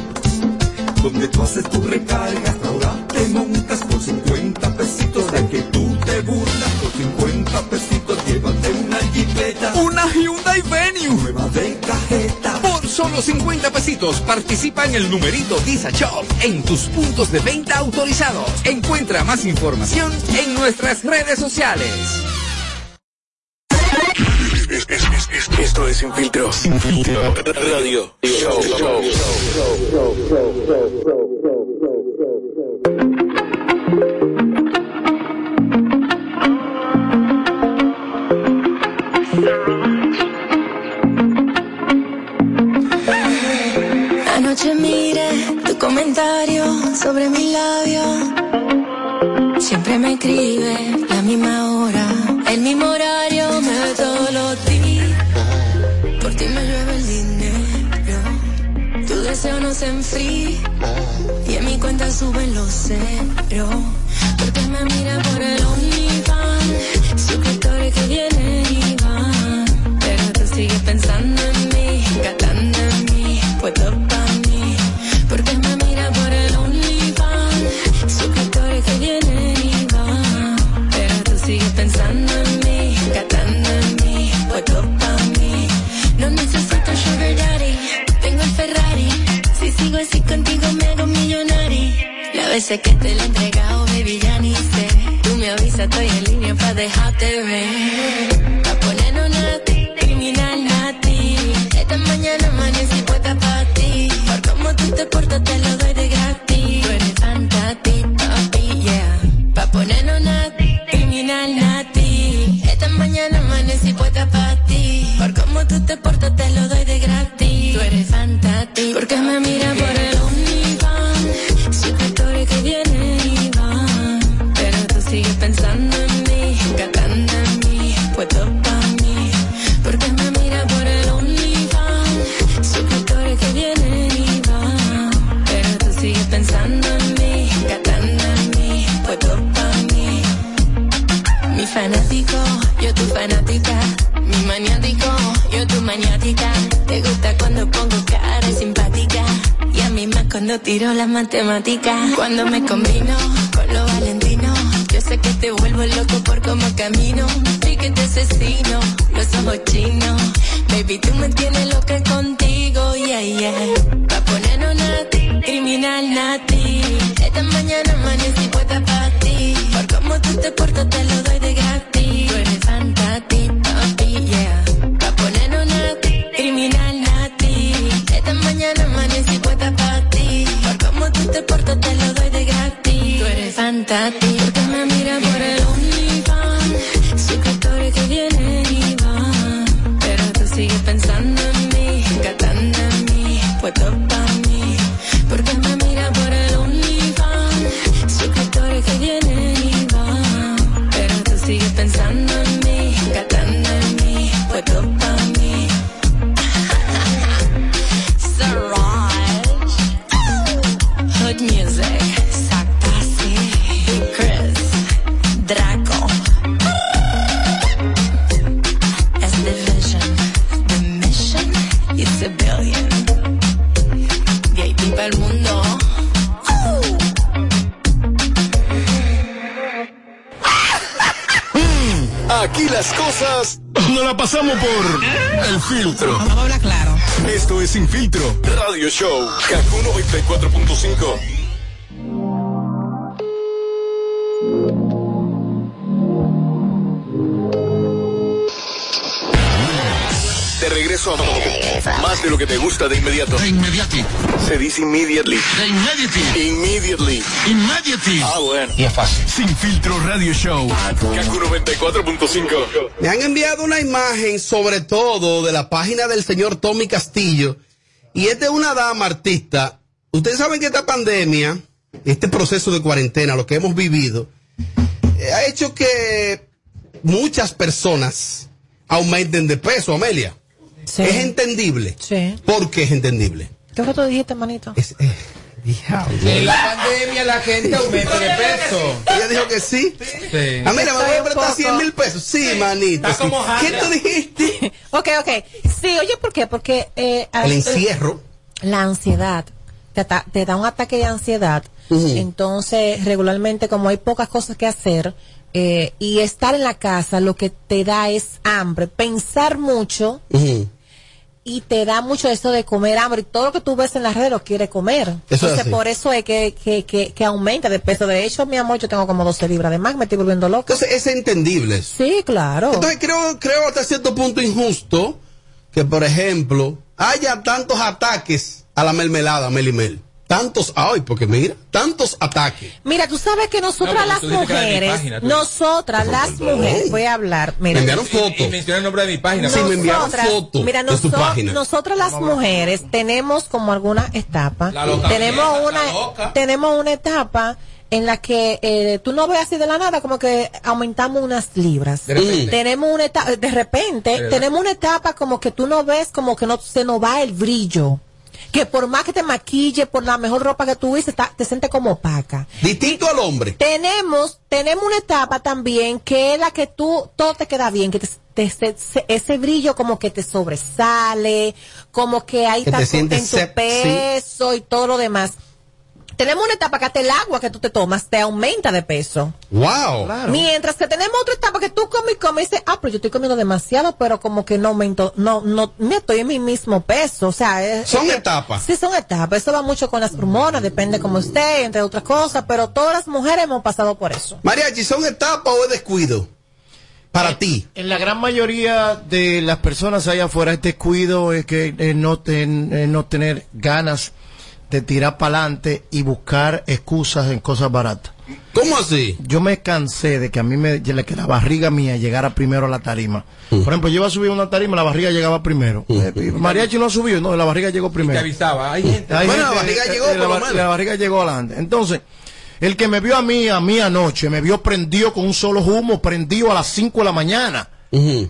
Donde tú haces tu recarga Ahora te montas por 50 pesitos De que tú te burlas Por 50 pesitos Llévate una jipeta Una Hyundai Venue. Nueva de cajeta Por solo 50 pesitos participa en el numerito Disa Shop en tus puntos de venta autorizados. Encuentra más información en nuestras redes sociales. Esto es Sin Filtro. Sin Filtro. Radio. Show. Anoche miré tu comentario sobre mi labio. Siempre me escribe la misma se enfría. Y en mi cuenta suben los ceros. Porque me mira por el OnlyFans. Suscriptores que vienen y van. Pero tú sigues pensando en Que te lo he entregado, baby, ya ni sé. Tú me avisas, estoy en línea pa' dejarte ver. Cuando me combino mí, puesto más de lo que te gusta de inmediato. De inmediati. Se dice immediately. De inmediati. Immediately. Immediately. Ah, bueno. Y es fácil. Sin Filtro Radio Show. Kaku 94.5. Me han enviado una imagen, sobre todo de la página del señor Tommy Castillo. Y es una dama artista. Ustedes saben que esta pandemia, este proceso de cuarentena, lo que hemos vivido, eh, ha hecho que muchas personas aumenten de peso, Amelia. Es entendible. Sí. ¿Por qué es entendible? ¿Qué fue que tú dijiste, manito? En la pandemia la gente aumenta de peso. Ella dijo que sí. Sí. Amelia, ¿me voy a prestar poco- 100 mil pesos? Sí, manito. Está sí. como ¿Qué tú dijiste? [LAUGHS] Ok, ok. Sí, oye, ¿por qué? Porque... eh, El eh, encierro. La ansiedad. Te, te da un ataque de ansiedad. Entonces, regularmente, como hay pocas cosas que hacer, eh, y estar en la casa, lo que te da es hambre. Pensar mucho y te da mucho eso de comer hambre. Y todo lo que tú ves en las redes lo quiere comer. Eso es Entonces, por eso es que, que, que, que aumenta de peso. De hecho, mi amor, yo tengo como 12 libras de más, me estoy volviendo loca. Entonces, es entendible. Sí, claro. Entonces creo, creo hasta cierto punto injusto que, por ejemplo, haya tantos ataques a la mermelada, Melimel. Tantos, ay, porque mira, tantos ataques. Mira, tú sabes que nosotras No, las mujeres, página, nosotras las perdón. mujeres, voy a hablar, mira. Me enviaron fotos. menciona el nombre de mi página. Sí, me enviaron Nosotras- fotos mira, de su noso- página. nosotras las mujeres tenemos como algunas etapas. La loca Tenemos una, loca. tenemos una etapa en la que eh, tú no ves así de la nada, como que aumentamos unas libras. De repente. Tenemos una etapa, de repente, tenemos una etapa como que tú no ves, como que no se nos va el brillo. Que por más que te maquille, por la mejor ropa que tú está- te sientes como opaca. Distinto al hombre. Tenemos, tenemos una etapa también que es la que tú, todo te queda bien, que te, te- se- se- ese brillo como que te sobresale, como que tanto sientes en tu peso y todo lo demás. Tenemos una etapa que hasta el agua que tú te tomas te aumenta de peso. Wow. Mientras que tenemos otra etapa que tú comes y comes y dices, ah, pero yo estoy comiendo demasiado, pero como que no aumento, no, no, me estoy en mi mismo peso. O sea, es- Son es- etapas. Sí, son etapas. Eso va mucho con las hormonas, depende como esté, entre otras cosas, pero todas las mujeres hemos pasado por eso. Mariachi, ¿son etapas o es descuido? Para ti. En la gran mayoría de las personas allá afuera, este descuido es que eh, no, ten- eh, no tener ganas de tirar para adelante y buscar excusas en cosas baratas. ¿Cómo así? Yo me cansé de que a mí me, que la barriga mía llegara primero a la tarima. Por ejemplo, yo iba a subir una tarima, la barriga llegaba primero. Eh, Mariachi no subió, no, la barriga llegó primero. Te avisaba. Hay gente. Hay Bueno, la barriga eh, llegó, eh, por la, lo bar- menos. la barriga llegó adelante. Entonces, el que me vio a mí, a mí anoche, me vio prendido con un solo humo, prendido a las 5 de la mañana.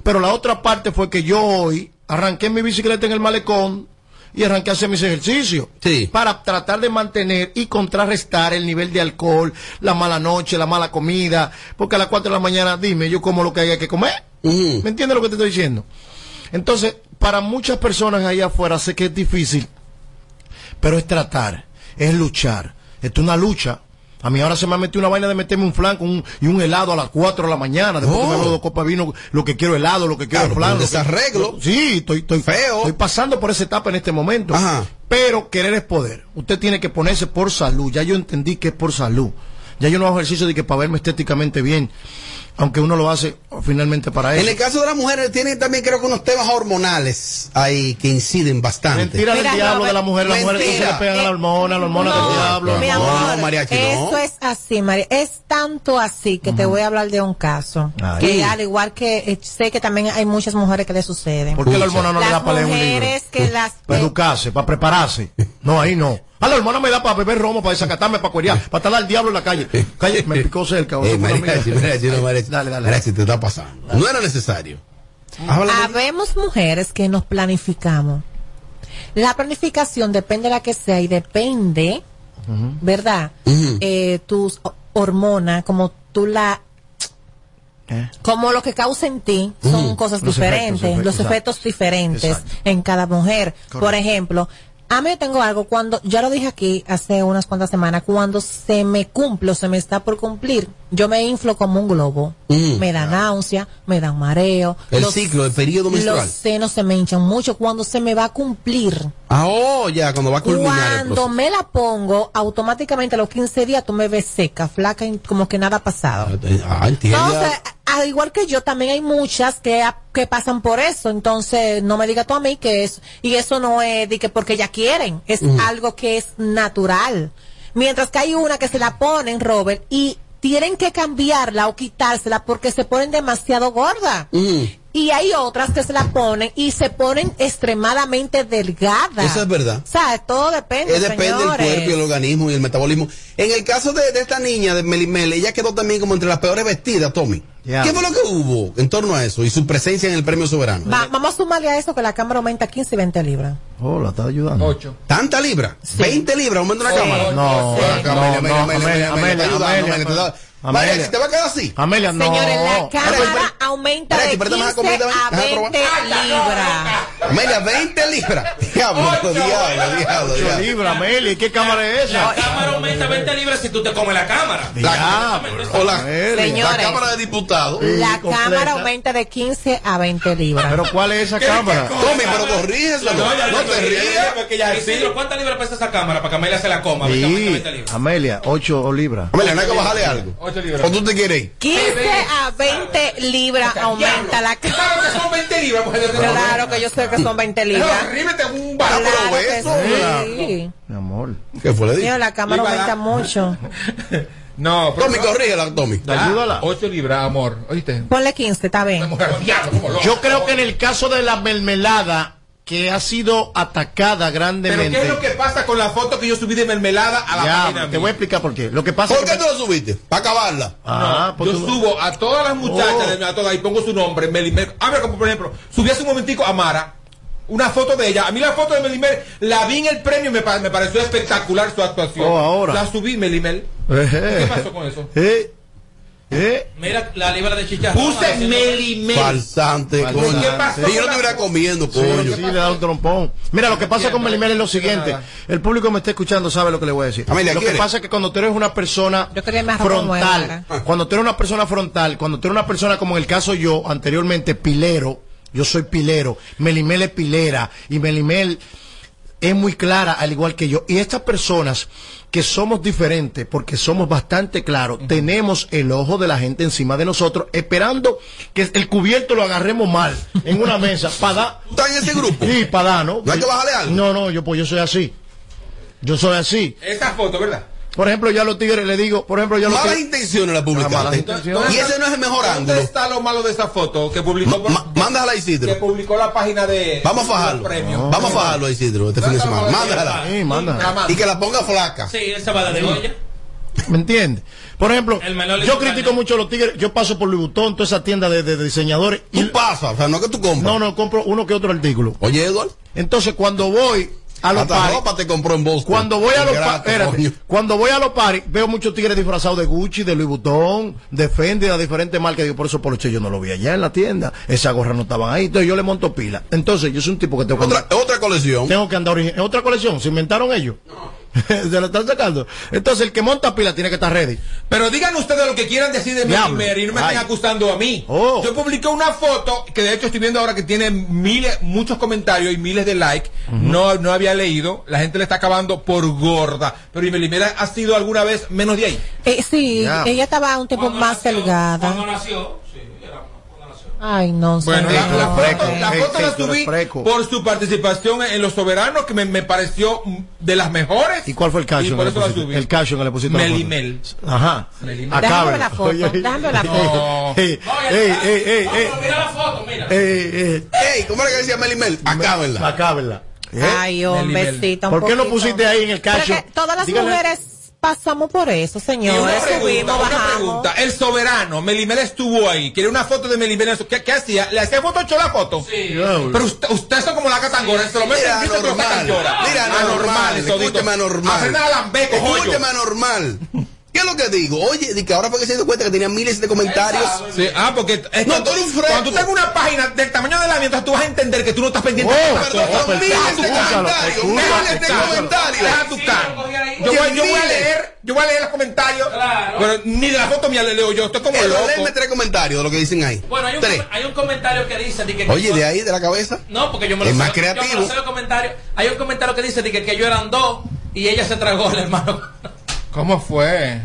Pero la otra parte fue que yo hoy arranqué mi bicicleta en el malecón y arranqué a hacer mis ejercicios. Para tratar de mantener y contrarrestar el nivel de alcohol, la mala noche, la mala comida. Porque a las 4 de la mañana, dime, yo como lo que hay que comer. ¿Me entiendes lo que te estoy diciendo? Entonces, para muchas personas ahí afuera sé que es difícil, pero es tratar, es luchar. Esto es una lucha. A mí ahora se me ha metido una vaina de meterme un flan con un- y un helado a las 4 de la mañana. Después que me bebo dos copas de vino, lo que quiero helado, lo que quiero Claro, flan. lo que- desarreglo. lo- sí, estoy, estoy feo. Estoy pasando por esa etapa en este momento. Pero querer es poder. Usted tiene que ponerse por salud. Ya yo entendí que es por salud. Ya yo no hago ejercicio de que para verme estéticamente bien. Aunque uno lo hace finalmente para En eso. el caso de las mujeres, tienen también creo que unos temas hormonales ahí que inciden bastante. Mentira del diablo de la mujer. Las mujeres se le pegan a la hormona, la hormona del diablo. Mi no. amor, mariachi, no. eso es así, María. Es tanto así que te voy a hablar de un caso. Ay. Que al igual que eh, sé que también hay muchas mujeres que le suceden. ¿Por qué la hormona no le da para leer un libro? mujeres que las... Para educarse, para prepararse. No, ahí no. A la hermana me da para beber romo, para desacatarme, para cuerear, para estar al diablo en la calle. Calle, me picó cerca. Eh, mariachi, no, mariachi. Dale, dale. Mariachi, te está pasando. No era necesario. Háblame. Habemos mujeres que nos planificamos. La planificación depende de la que sea y depende, ¿verdad? Eh, tus ho- hormonas, como tú la... Como lo que causa en ti son cosas Los diferentes, efectos, efectos, los efectos diferentes Exacto. en cada mujer. Por ejemplo, a mí tengo algo cuando, ya lo dije aquí hace unas cuantas semanas, cuando se me cumple o se me está por cumplir, yo me inflo como un globo. Mm. Me da náusea, me da mareo. El ciclo, el periodo menstrual. Los senos se me hinchan mucho cuando se me va a cumplir. Ah, oh, ya, cuando va a culminar Cuando me la pongo, automáticamente a los 15 días tú me ves seca, flaca, como que nada ha pasado. Ah, entiendo. Entonces, al igual que yo, también hay muchas que, que pasan por eso. Entonces, no me digas tú a mí que es, y eso no es de que porque ya quieren, es algo que es natural. Mientras que hay una que se la ponen, Robert, y tienen que cambiarla o quitársela porque se ponen demasiado gorda. Mm. Y hay otras que se la ponen y se ponen extremadamente delgadas. Eso es verdad. O sea, todo depende. Eh, depende del cuerpo y el organismo y el metabolismo. En el caso de, de esta niña de Melimel, ella quedó también como entre las peores vestidas, Tommy. ¿Qué fue lo que hubo en torno a eso y su presencia en el premio soberano? Va- vamos a sumarle a eso que la cámara aumenta 15 y 20 libras. Oh, la está ayudando. Ocho. ¿Tanta libra? ¿20 libras aumenta la Sí. cámara? No, no, Amelia. Vaya, ¿te va a quedar así? Amelia, no. Señores, la cámara aumenta de espérate, 15 más comida, ven, a déjame 20 libras. Amelia, 20 libras. [LAUGHS] Diablo, diablo, diablo, Ocho diablo. libras, Amelia. ¿Y qué cámara es esa? La cámara aumenta 20 libras si tú te comes la cámara. La, o la, la Señores. Cámara de Diputados. La completa. cámara aumenta de 15 a 20 libras. Pero ¿cuál es esa cámara? Tommy, pero corrígeselo. No, ya, No ya, te rías. Isidro, ¿cuántas libras pesa esa cámara para que Amelia se la coma? Porque aumenta Sí, 20 libras. Amelia, 8 libras. Amelia, no hay que bajarle algo. 8 libras. ¿O tú te quieres ir? 15 a 20 libras aumenta la Claro cámara. que son 20 libras, mujer. Claro que yo sé que son 20 libras. Rímete un pero Claro eso, sí. Mi amor. ¿Qué fue? Le dije. La cámara aumenta mucho. [LAUGHS] No, pero. Tommy, corrígela, Tommy. Ayúdala. 8 libras, amor. ¿Oíste? Ponle 15, está bien. Yo creo que en el caso de la mermelada, que ha sido atacada Pero grandemente. ¿qué es lo que pasa con la foto que yo subí de mermelada a la Ya, página te voy a explicar por qué. Lo que pasa ¿Por qué tú la subiste? Para acabarla. Ah, No, pues yo tú- subo a todas las muchachas Oh. de a todas y pongo su nombre, Melimer. A ver, como por ejemplo, subí hace un momentico a Mara, una foto de ella. A mí la foto de Melimer, la vi en el premio y me, me pareció espectacular su actuación. Oh, ahora. La subí, Melimer. ¿Qué pasó con eso? Eh, eh. Mira la libra de chicharrón. Puse Falsante. coño. ¿Qué pasó Y yo no la- estuviera comiendo, Sí, coño. sí, le da un trompón. Mira, lo que pasa con Melimel es lo siguiente. El público me está escuchando, sabe lo que le voy a decir. Amelia, lo que pasa es que cuando tú eres una persona frontal, nueva, cuando tú eres una persona frontal, cuando tú eres una persona como en el caso yo, anteriormente, pilero, yo soy pilero, Melimel es pilera, y Melimel es muy clara, al igual que yo. Y estas personas que somos diferentes, porque somos bastante claros, tenemos el ojo de la gente encima de nosotros, esperando que el cubierto lo agarremos mal en una mesa, para dar... ¿Tú estás en ese grupo? Sí, para dar, ¿no? ¿No hay que bajarle algo? No, no, yo pues yo soy así. Yo soy así. Esa foto, ¿verdad? Por ejemplo, ya a los tigres le digo, por ejemplo, ya a los Malas tigres... intenciones la malas publicaste. intenciones. Y ese no es el mejor ¿Dónde ángulo. está lo malo de esa foto que publicó, Ma- ma- Mándala a que Isidro. publicó la página de Vamos a fajarlo. premios? Vamos a fajarlo a Isidro este fin de semana. Mándala. Sí. Y que la ponga flaca. Sí, esa va de olla. ¿Me entiendes? Por ejemplo, yo critico mucho a los tigres. Yo paso por Louis Vuitton, toda esa tienda de, de- de diseñadores. Y Tú pasas, o sea, no que tú compras. no, no, compro uno que otro artículo. Oye, Eduardo. Entonces, cuando voy a los paris, ropa te compró en Boston. cuando voy a los paris, cuando voy a los paris, veo muchos tigres disfrazados de Gucci, de Louis Vuitton, de Fendi, de diferentes marcas. Digo, por eso Poloche yo no lo vi allá en la tienda. Esas gorras no estaban ahí. Entonces yo le monto pila. Entonces, yo soy un tipo que tengo que Otra, andar, otra colección. tengo que andar origi- otra colección. ¿Se inventaron ellos? [LAUGHS] Se lo están sacando. Entonces, el que monta pila tiene que estar ready. Pero digan ustedes lo que quieran decir de. Melimer y no me estén Ay. acusando a mí. Oh. Yo publiqué una foto que de hecho estoy viendo ahora que tiene miles, muchos comentarios y miles de likes. No, no había leído. La gente le está acabando por gorda. Pero y Melimer ha sido alguna vez menos de ahí. Eh, sí, Ya. ella estaba un tiempo más nació, delgada. Cuando nació, sí, era cuando nació. Ay, no Bueno, señor. la, foto, la foto la subí por su participación en Los Soberanos, que me, me pareció de las mejores. ¿Y cuál fue el caption? por eso la subí. El caption que le pusiste. Melimel. Ajá. Melimel. Déjame la foto, déjame la foto. ey, ey, ey, ey, mira la foto, mira. ey, ey, Ey, ¿cómo era que decía Melimel? Acábenla. Acábela. ¿Eh? Ay, hombre, sí, ¿Por qué no pusiste ahí en el que todas las Dígale- mujeres pasamos por eso, Y señores. una pregunta, Subimos, una bajamos. pregunta. El soberano, Melimel estuvo ahí. Quiere una foto de Melimel. ¿Qué, qué hacía? ¿Le hacía foto la foto? Sí. Pero usted, usted son como la catangora, se lo meten Mira, en anormal. sacan llora. Mira, anormal. dito. anormal. A Fernanda Lambeco, joyo. Escúchame, anormal. ¿Qué es lo que digo? Oye, di que ahora fue que se dio cuenta que tenía miles de comentarios. Sí, ah, porque es No, cuando, tú eres un fresco. cuando tú tengas una página del tamaño de la mía, entonces tú vas a entender que tú no estás pendiente Oh, de perdón, cosas. son miles de Escúchalo, comentarios, escúchalo, miles de escúchalo. comentarios. Deja tu cara. Yo voy, yo voy a leer, yo voy a leer los comentarios, pero ni de la foto mía le leo yo, estoy como loco. léeme tres comentarios de lo que dicen ahí. Bueno, hay un, Tres. com- hay un comentario que dice de que Oye, de ahí, de la cabeza. No, porque yo me lo Es sé- más yo me lo creativo. sé los comentarios. Hay un comentario que dice de que, que ellos eran dos y ella se tragó al hermano. [LAUGHS] ¿Cómo fue?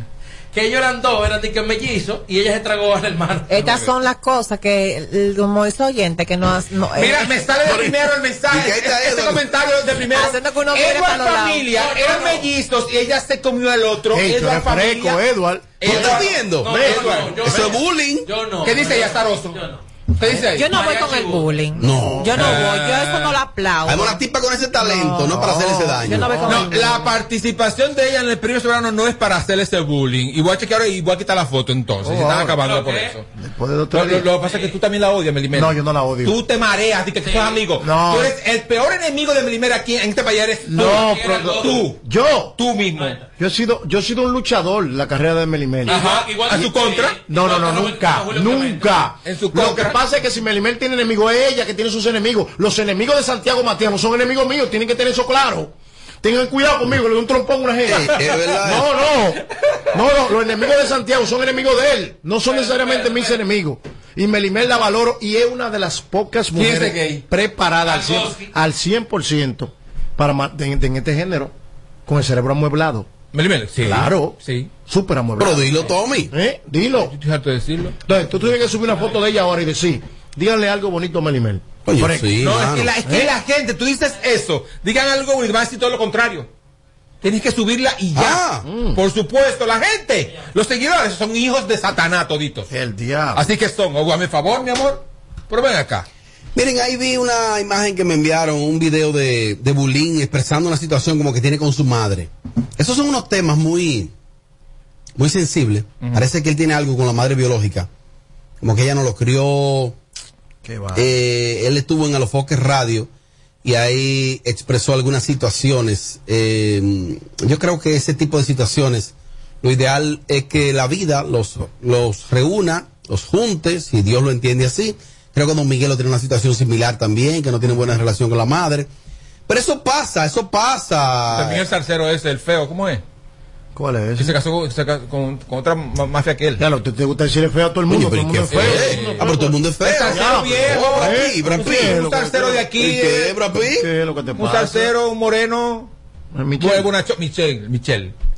Que ellos eran dos, eran de que mellizos y ella se tragó al hermano. Estas son las cosas que, el- como ese oyente que no, no Mira, eh, me sale de primero el mensaje. Este comentario de primero. Haciendo que uno Edward familia, No, no, eran no. mellizos y ella se comió al otro. Edward familia. Edward. ¿Tú estás viendo? No, no, yo- Eso es bullying. Yo no. ¿Qué dice ella, Zaroso? ¿Qué dice ahí? Yo no voy con el bullying. No. Yo no voy, yo eso no lo aplaudo. Hay una tipa con ese talento, no, para hacer ese daño. Yo no voy con No, el bullying. la participación de ella en el premio soberano no es para hacer ese bullying. Y voy a chequear y voy a quitar la foto entonces. Oh, si están acabando ¿Pero por eso. Después de dos, Lo, que pasa es que tú también la odias, Melimera. No, yo no la odio. Tú te mareas, di que tú sos amigo. No. Tú eres el peor enemigo de Melimera aquí en este país. Eres. No, Tú. pero Tú. yo, Tú mismo. yo he sido, yo he sido un luchador en la carrera de Melimel. Ajá. igual ¿A que su contra? No, no, no, nunca, nunca. En su Lo que contra. Pasa es que si Melimel tiene enemigo es ella que tiene sus enemigos. Los enemigos de Santiago Matías no son enemigos míos, tienen que tener eso claro. Tengan cuidado conmigo, le doy un trompón a una gente. Ey, es verdad. No, no. No, no, los enemigos de Santiago son enemigos de él. No son necesariamente mis enemigos. Y Melimel la valoro y es una de las pocas ¿Quién es mujeres preparadas al 100%, Tarkovsky. al 100% para en este género con el cerebro amueblado. Melimera, sí. Claro. Sí. Súper amueblado. Pero dilo, Tommy. ¿Eh? Dilo. De decirlo. Entonces, tú tienes que subir una foto de ella ahora y decir, díganle algo bonito a Melimel. Oye, sí, No, es que, la, es que ¿Eh? la gente, tú dices eso, digan algo y van a decir todo lo contrario. Tienes que subirla y ya. Ah. Por supuesto, la gente, los seguidores son hijos de Satanás toditos. El diablo. Así que son, o a mi favor, mi amor. Pero ven acá. Miren, ahí vi una imagen que me enviaron, un video de, de Bulín expresando una situación como que tiene con su madre. Esos son unos temas muy, muy sensibles. Parece que él tiene algo con la madre biológica. Como que ella no lo crió. Qué. Eh, él estuvo en Alofoque Radio y ahí expresó algunas situaciones. Eh, yo creo que ese tipo de situaciones, lo ideal es que la vida los, los reúna, los junte, si Dios lo entiende así. Creo que don Miguelo tiene una situación similar también, que no tiene buena relación con la madre. Pero eso pasa, eso pasa. También el salsero ese, el feo, ¿cómo es? ¿Cuál es Que se casó con, se casó con- con otra ma- mafia que él. Claro, te, te gusta decirle feo a todo el mundo, Oye, todo el pero mundo ¿y es qué feo. fue? Ah, pero todo el mundo es feo. Ya, viejo, oh, ¿eh? Pitt. un salsero de aquí. ¿Y qué, eh, Brad Pitt? ¿Qué es lo que te Un pasa? salsero, un moreno. Eh, Michelle. Bueno,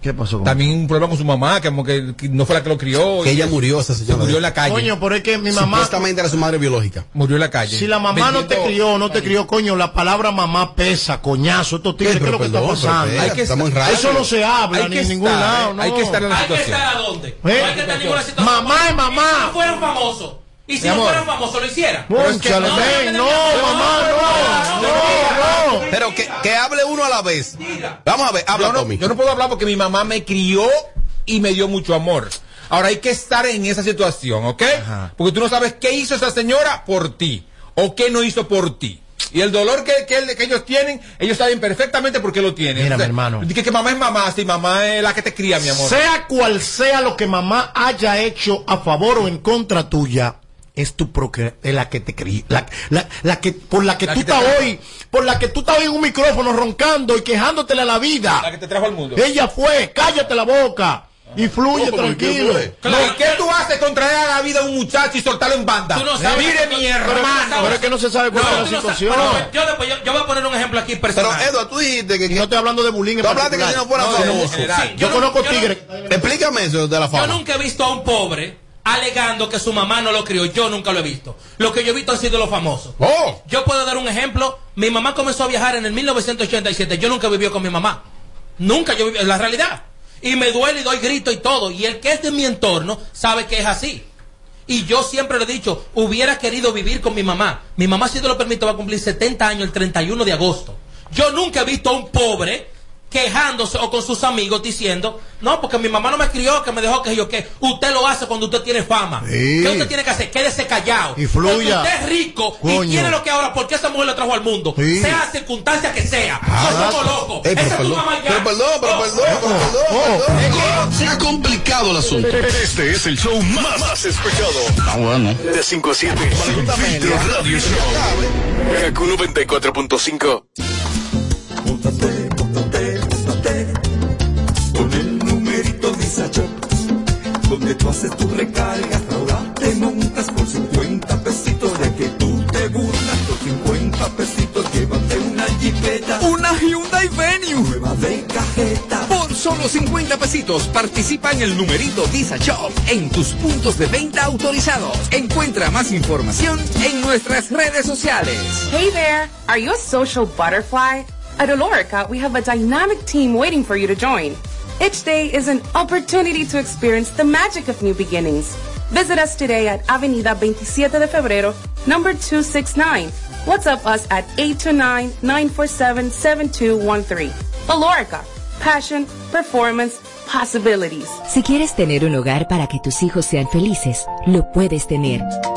¿Qué pasó con También un problema con su mamá, que como que, que no fue la que lo crió. Que y ella murió, esa se señora. murió en la calle. Coño, pero es que mi mamá, Supuestamente era su madre biológica. Murió en la calle. si la mamá no te Vendiendo- crió, no te crió, coño, la palabra mamá pesa, coñazo, estos tigres, ¿qué es lo que está pasando? Hay que estamos en estar- radio. Eso no se habla Hay ni en ningún lado, eh, no. hay que estar en la Hay que situación. estar a dónde. ¿Eh? No hay que estar en ninguna situación. Mamá es mamá. No fueran famosos. Y si no amor. fueran famosos, lo hiciera. No, ven, no, no, no, mamá, no, no, no. Pero que, que hable uno a la vez. Vamos a ver, habla yo, no, Tommy. yo no puedo hablar porque mi mamá me crió y me dio mucho amor. Ahora hay que estar en esa situación, ¿ok? Porque tú no sabes qué hizo esa señora por ti o qué no hizo por ti. Y el dolor que, que, él- que ellos tienen, ellos saben perfectamente por qué lo tienen. Mira, O sea, mi hermano. Dice que mamá es mamá, si mamá es la que te cría, mi amor. Sea cual sea lo que mamá haya hecho a favor o en contra tuya, es tu procre es la que te cría, la, la- la que por la que La tú estás hoy, por la que tú estás hoy en un micrófono roncando y quejándotele a la vida. La que te trajo al mundo. Ella fue, cállate la boca y fluye ¿Cómo? ¿Por qué tranquilo. fue? Claro, ¿y qué tú haces con traer a la vida a un muchacho y soltarlo en banda? Tú no sabes- Mire, mi hermano. Pero es que no se sabe cuál No, es la situación. Bueno, yo, después- yo- yo voy a poner un ejemplo aquí Pero, personal. Eduardo, tú dijiste que. Y no estoy hablando de bullying Tú hablaste que si no fuera famoso. Sí, Yo conozco yo no- tigres. Explícame eso de la Yo fama. nunca he visto a un pobre alegando que su mamá no lo crió. Yo nunca lo he visto. Lo que yo he visto han sido los famosos. Oh, Yo puedo dar un ejemplo. Mi mamá comenzó a viajar en el 1987. Yo nunca viví con mi mamá. Nunca yo viví, es la realidad. Y me duele y doy grito y todo. Y el que es de mi entorno sabe que es así. Y yo siempre le he dicho, hubiera querido vivir con mi mamá. Mi mamá, si Dios lo permite, va a cumplir 70 años el 31 de agosto. Yo nunca he visto a un pobre quejándose o con sus amigos diciendo, no, porque mi mamá no me crió, que me dejó que yo que usted lo hace cuando usted tiene fama. Sí. ¿Qué usted tiene que hacer? Quédese callado. Y fluya. Porque usted es rico Coño. y tiene lo que ahora, porque esa mujer lo trajo al mundo. Sí. Sea circunstancia que sea. Ah, no somos locos. Eh, Esa es tu mamá ya. pero perdón, pero Oh, perdón, pero perdón, Oh, perdón. Se ha complicado el asunto. Este es el show más, más escuchado. Está bueno. De 5 a 7. Sin filtro radio show. Kaku 94.5. Donde tú haces tu recarga Ahora te montas por 50 pesitos De que tú te burlas Por 50 pesitos Llévate una jipeta Una Hyundai Venue. Nueva de cajeta Por solo 50 pesitos participa en el numerito Visa Shop en tus puntos de venta autorizados. Encuentra más información en nuestras redes sociales. Hey there! Are you a social butterfly? At Olorica, we have a dynamic team waiting for you to join. Each day is an opportunity to experience the magic of new beginnings. Visit us today at Avenida 27 de Febrero, number 269. WhatsApp us at 829-947-7213. Olorica, passion, performance, possibilities. Si quieres tener un hogar para que tus hijos sean felices, lo puedes tener.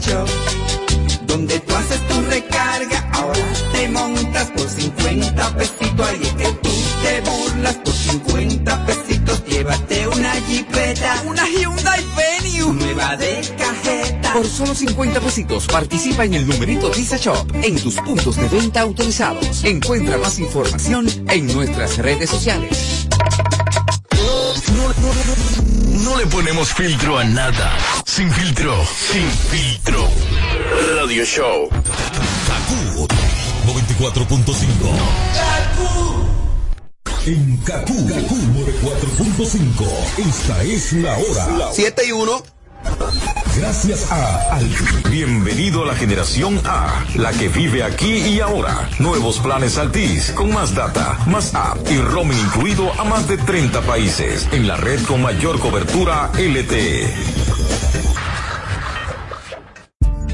Shop Donde tú haces tu recarga Ahora te montas por 50 pesitos Ahí es que tú te burlas Por 50 pesitos Llévate una jipeta Una Hyundai Venue. Nueva de cajeta Por solo 50 pesitos participa en el numerito Visa Shop en tus puntos de venta autorizados. Encuentra más información en nuestras redes sociales. No le ponemos filtro a nada. Sin filtro, sin filtro. Radio Show. Kaku 94.5. En Kaku, Kaku 94.5. Esta es la hora. 7 y 1. Gracias a Al. Bienvenido a la generación A, la que vive aquí y ahora. Nuevos planes Altis, con más data, más app y roaming incluido a más de 30 países, en la red con mayor cobertura LTE.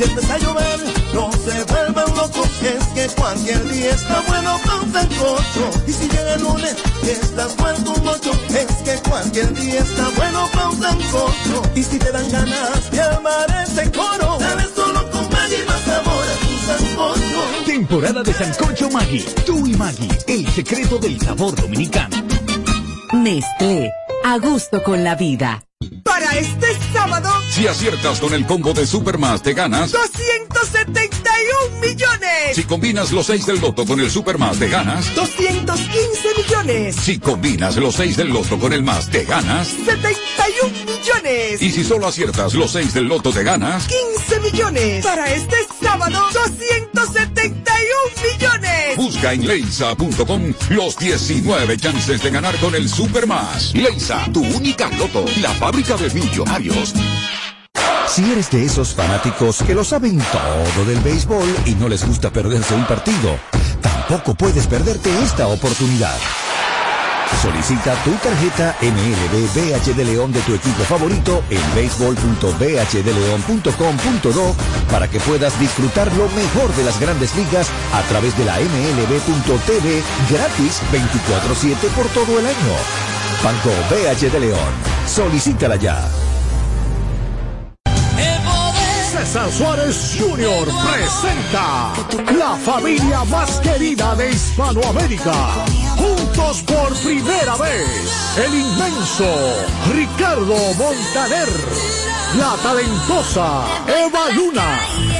Si empieza a llover, no se vuelvan locos, es que cualquier día está bueno para un sancocho. Y si llega el lunes y estás muerto un mocho, es que cualquier día está bueno para un sancocho. Y si te dan ganas de armar ese coro, dale solo con Maggi más sabor a tu sancocho. Temporada de Sancocho Maggi. Tú y Maggi, el secreto del sabor dominicano. Nestlé, a gusto con la vida. Para este sábado, Si aciertas con el combo de Supermas, te ganas. 271 millones. Si combinas los 6 del loto con el Supermas, te ganas. 215 millones. Si combinas los 6 del loto con el más, te ganas. 71 millones. Y si solo aciertas los 6 del loto, te ganas. 15 millones. Para este sábado, 271 millones. Busca en leisa.com los 19 chances de ganar con el Supermas. Leisa, tu única loto, la fábrica de millonarios. Si eres de esos fanáticos que lo saben todo del béisbol y no les gusta perderse un partido, tampoco puedes perderte esta oportunidad. Solicita tu tarjeta MLB BH de León de tu equipo favorito en béisbol.bhdeleon.com.do para que puedas disfrutar lo mejor de las grandes ligas a través de la MLB.tv gratis 24-7 por todo el año. Banco BH de León. Solicítala ya. César Suárez Jr. presenta la familia más querida de Hispanoamérica juntos por primera vez, el inmenso Ricardo Montaner, la talentosa Eva Luna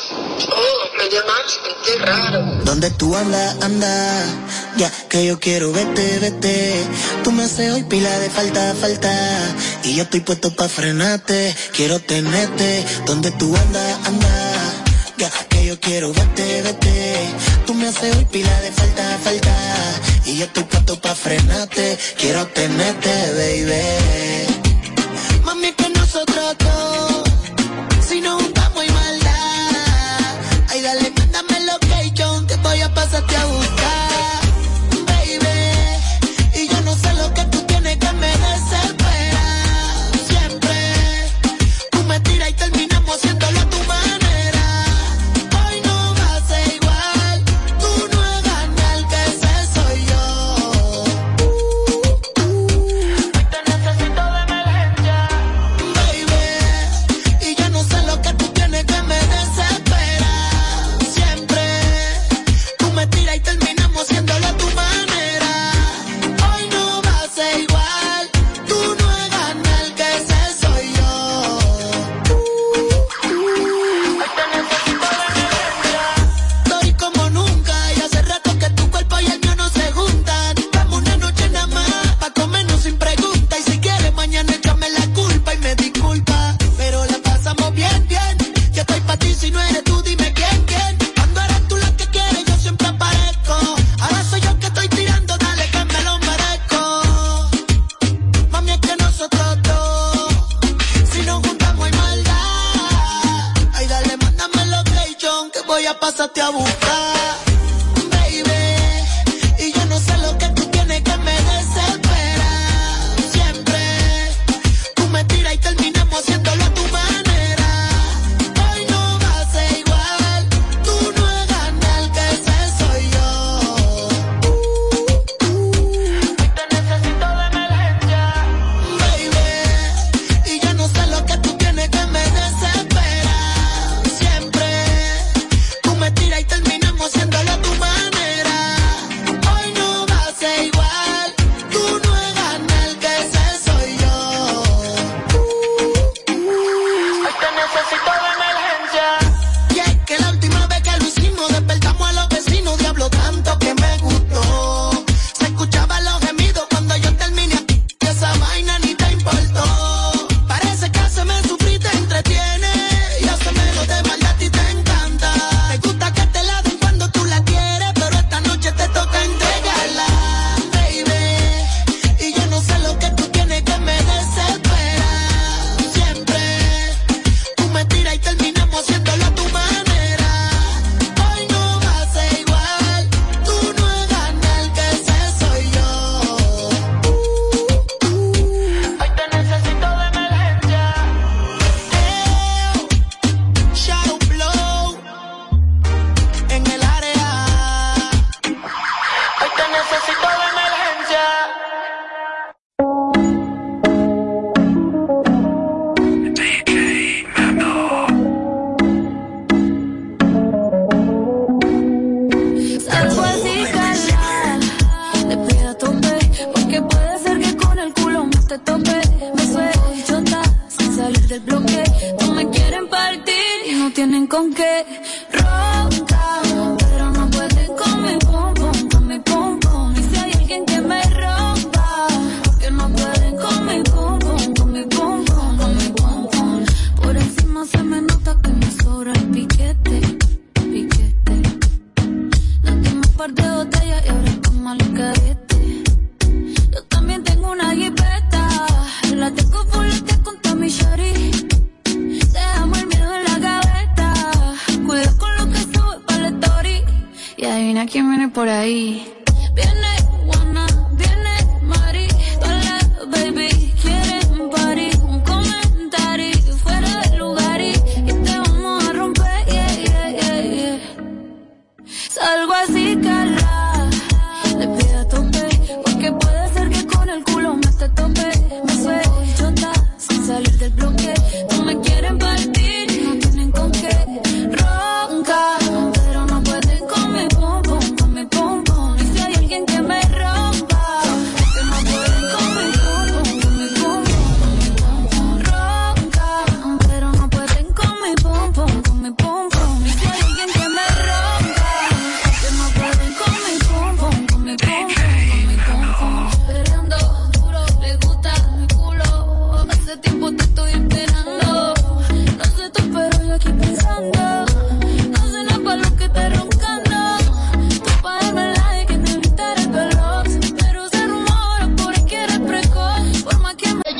Oh, me llamaste, qué raro. ¿Dónde tú andas, anda? Ya que yo quiero verte, vete. Tú me haces hoy pila de falta, falta. Y yo estoy puesto pa' frenarte. Quiero tenerte. ¿Dónde tú andas, anda? Ya que yo quiero verte, vete. Tú me haces hoy pila de falta, falta. Y yo estoy puesto pa' frenarte. Quiero tenerte, baby. Mami, que nosotros. Si no pásate a. con qué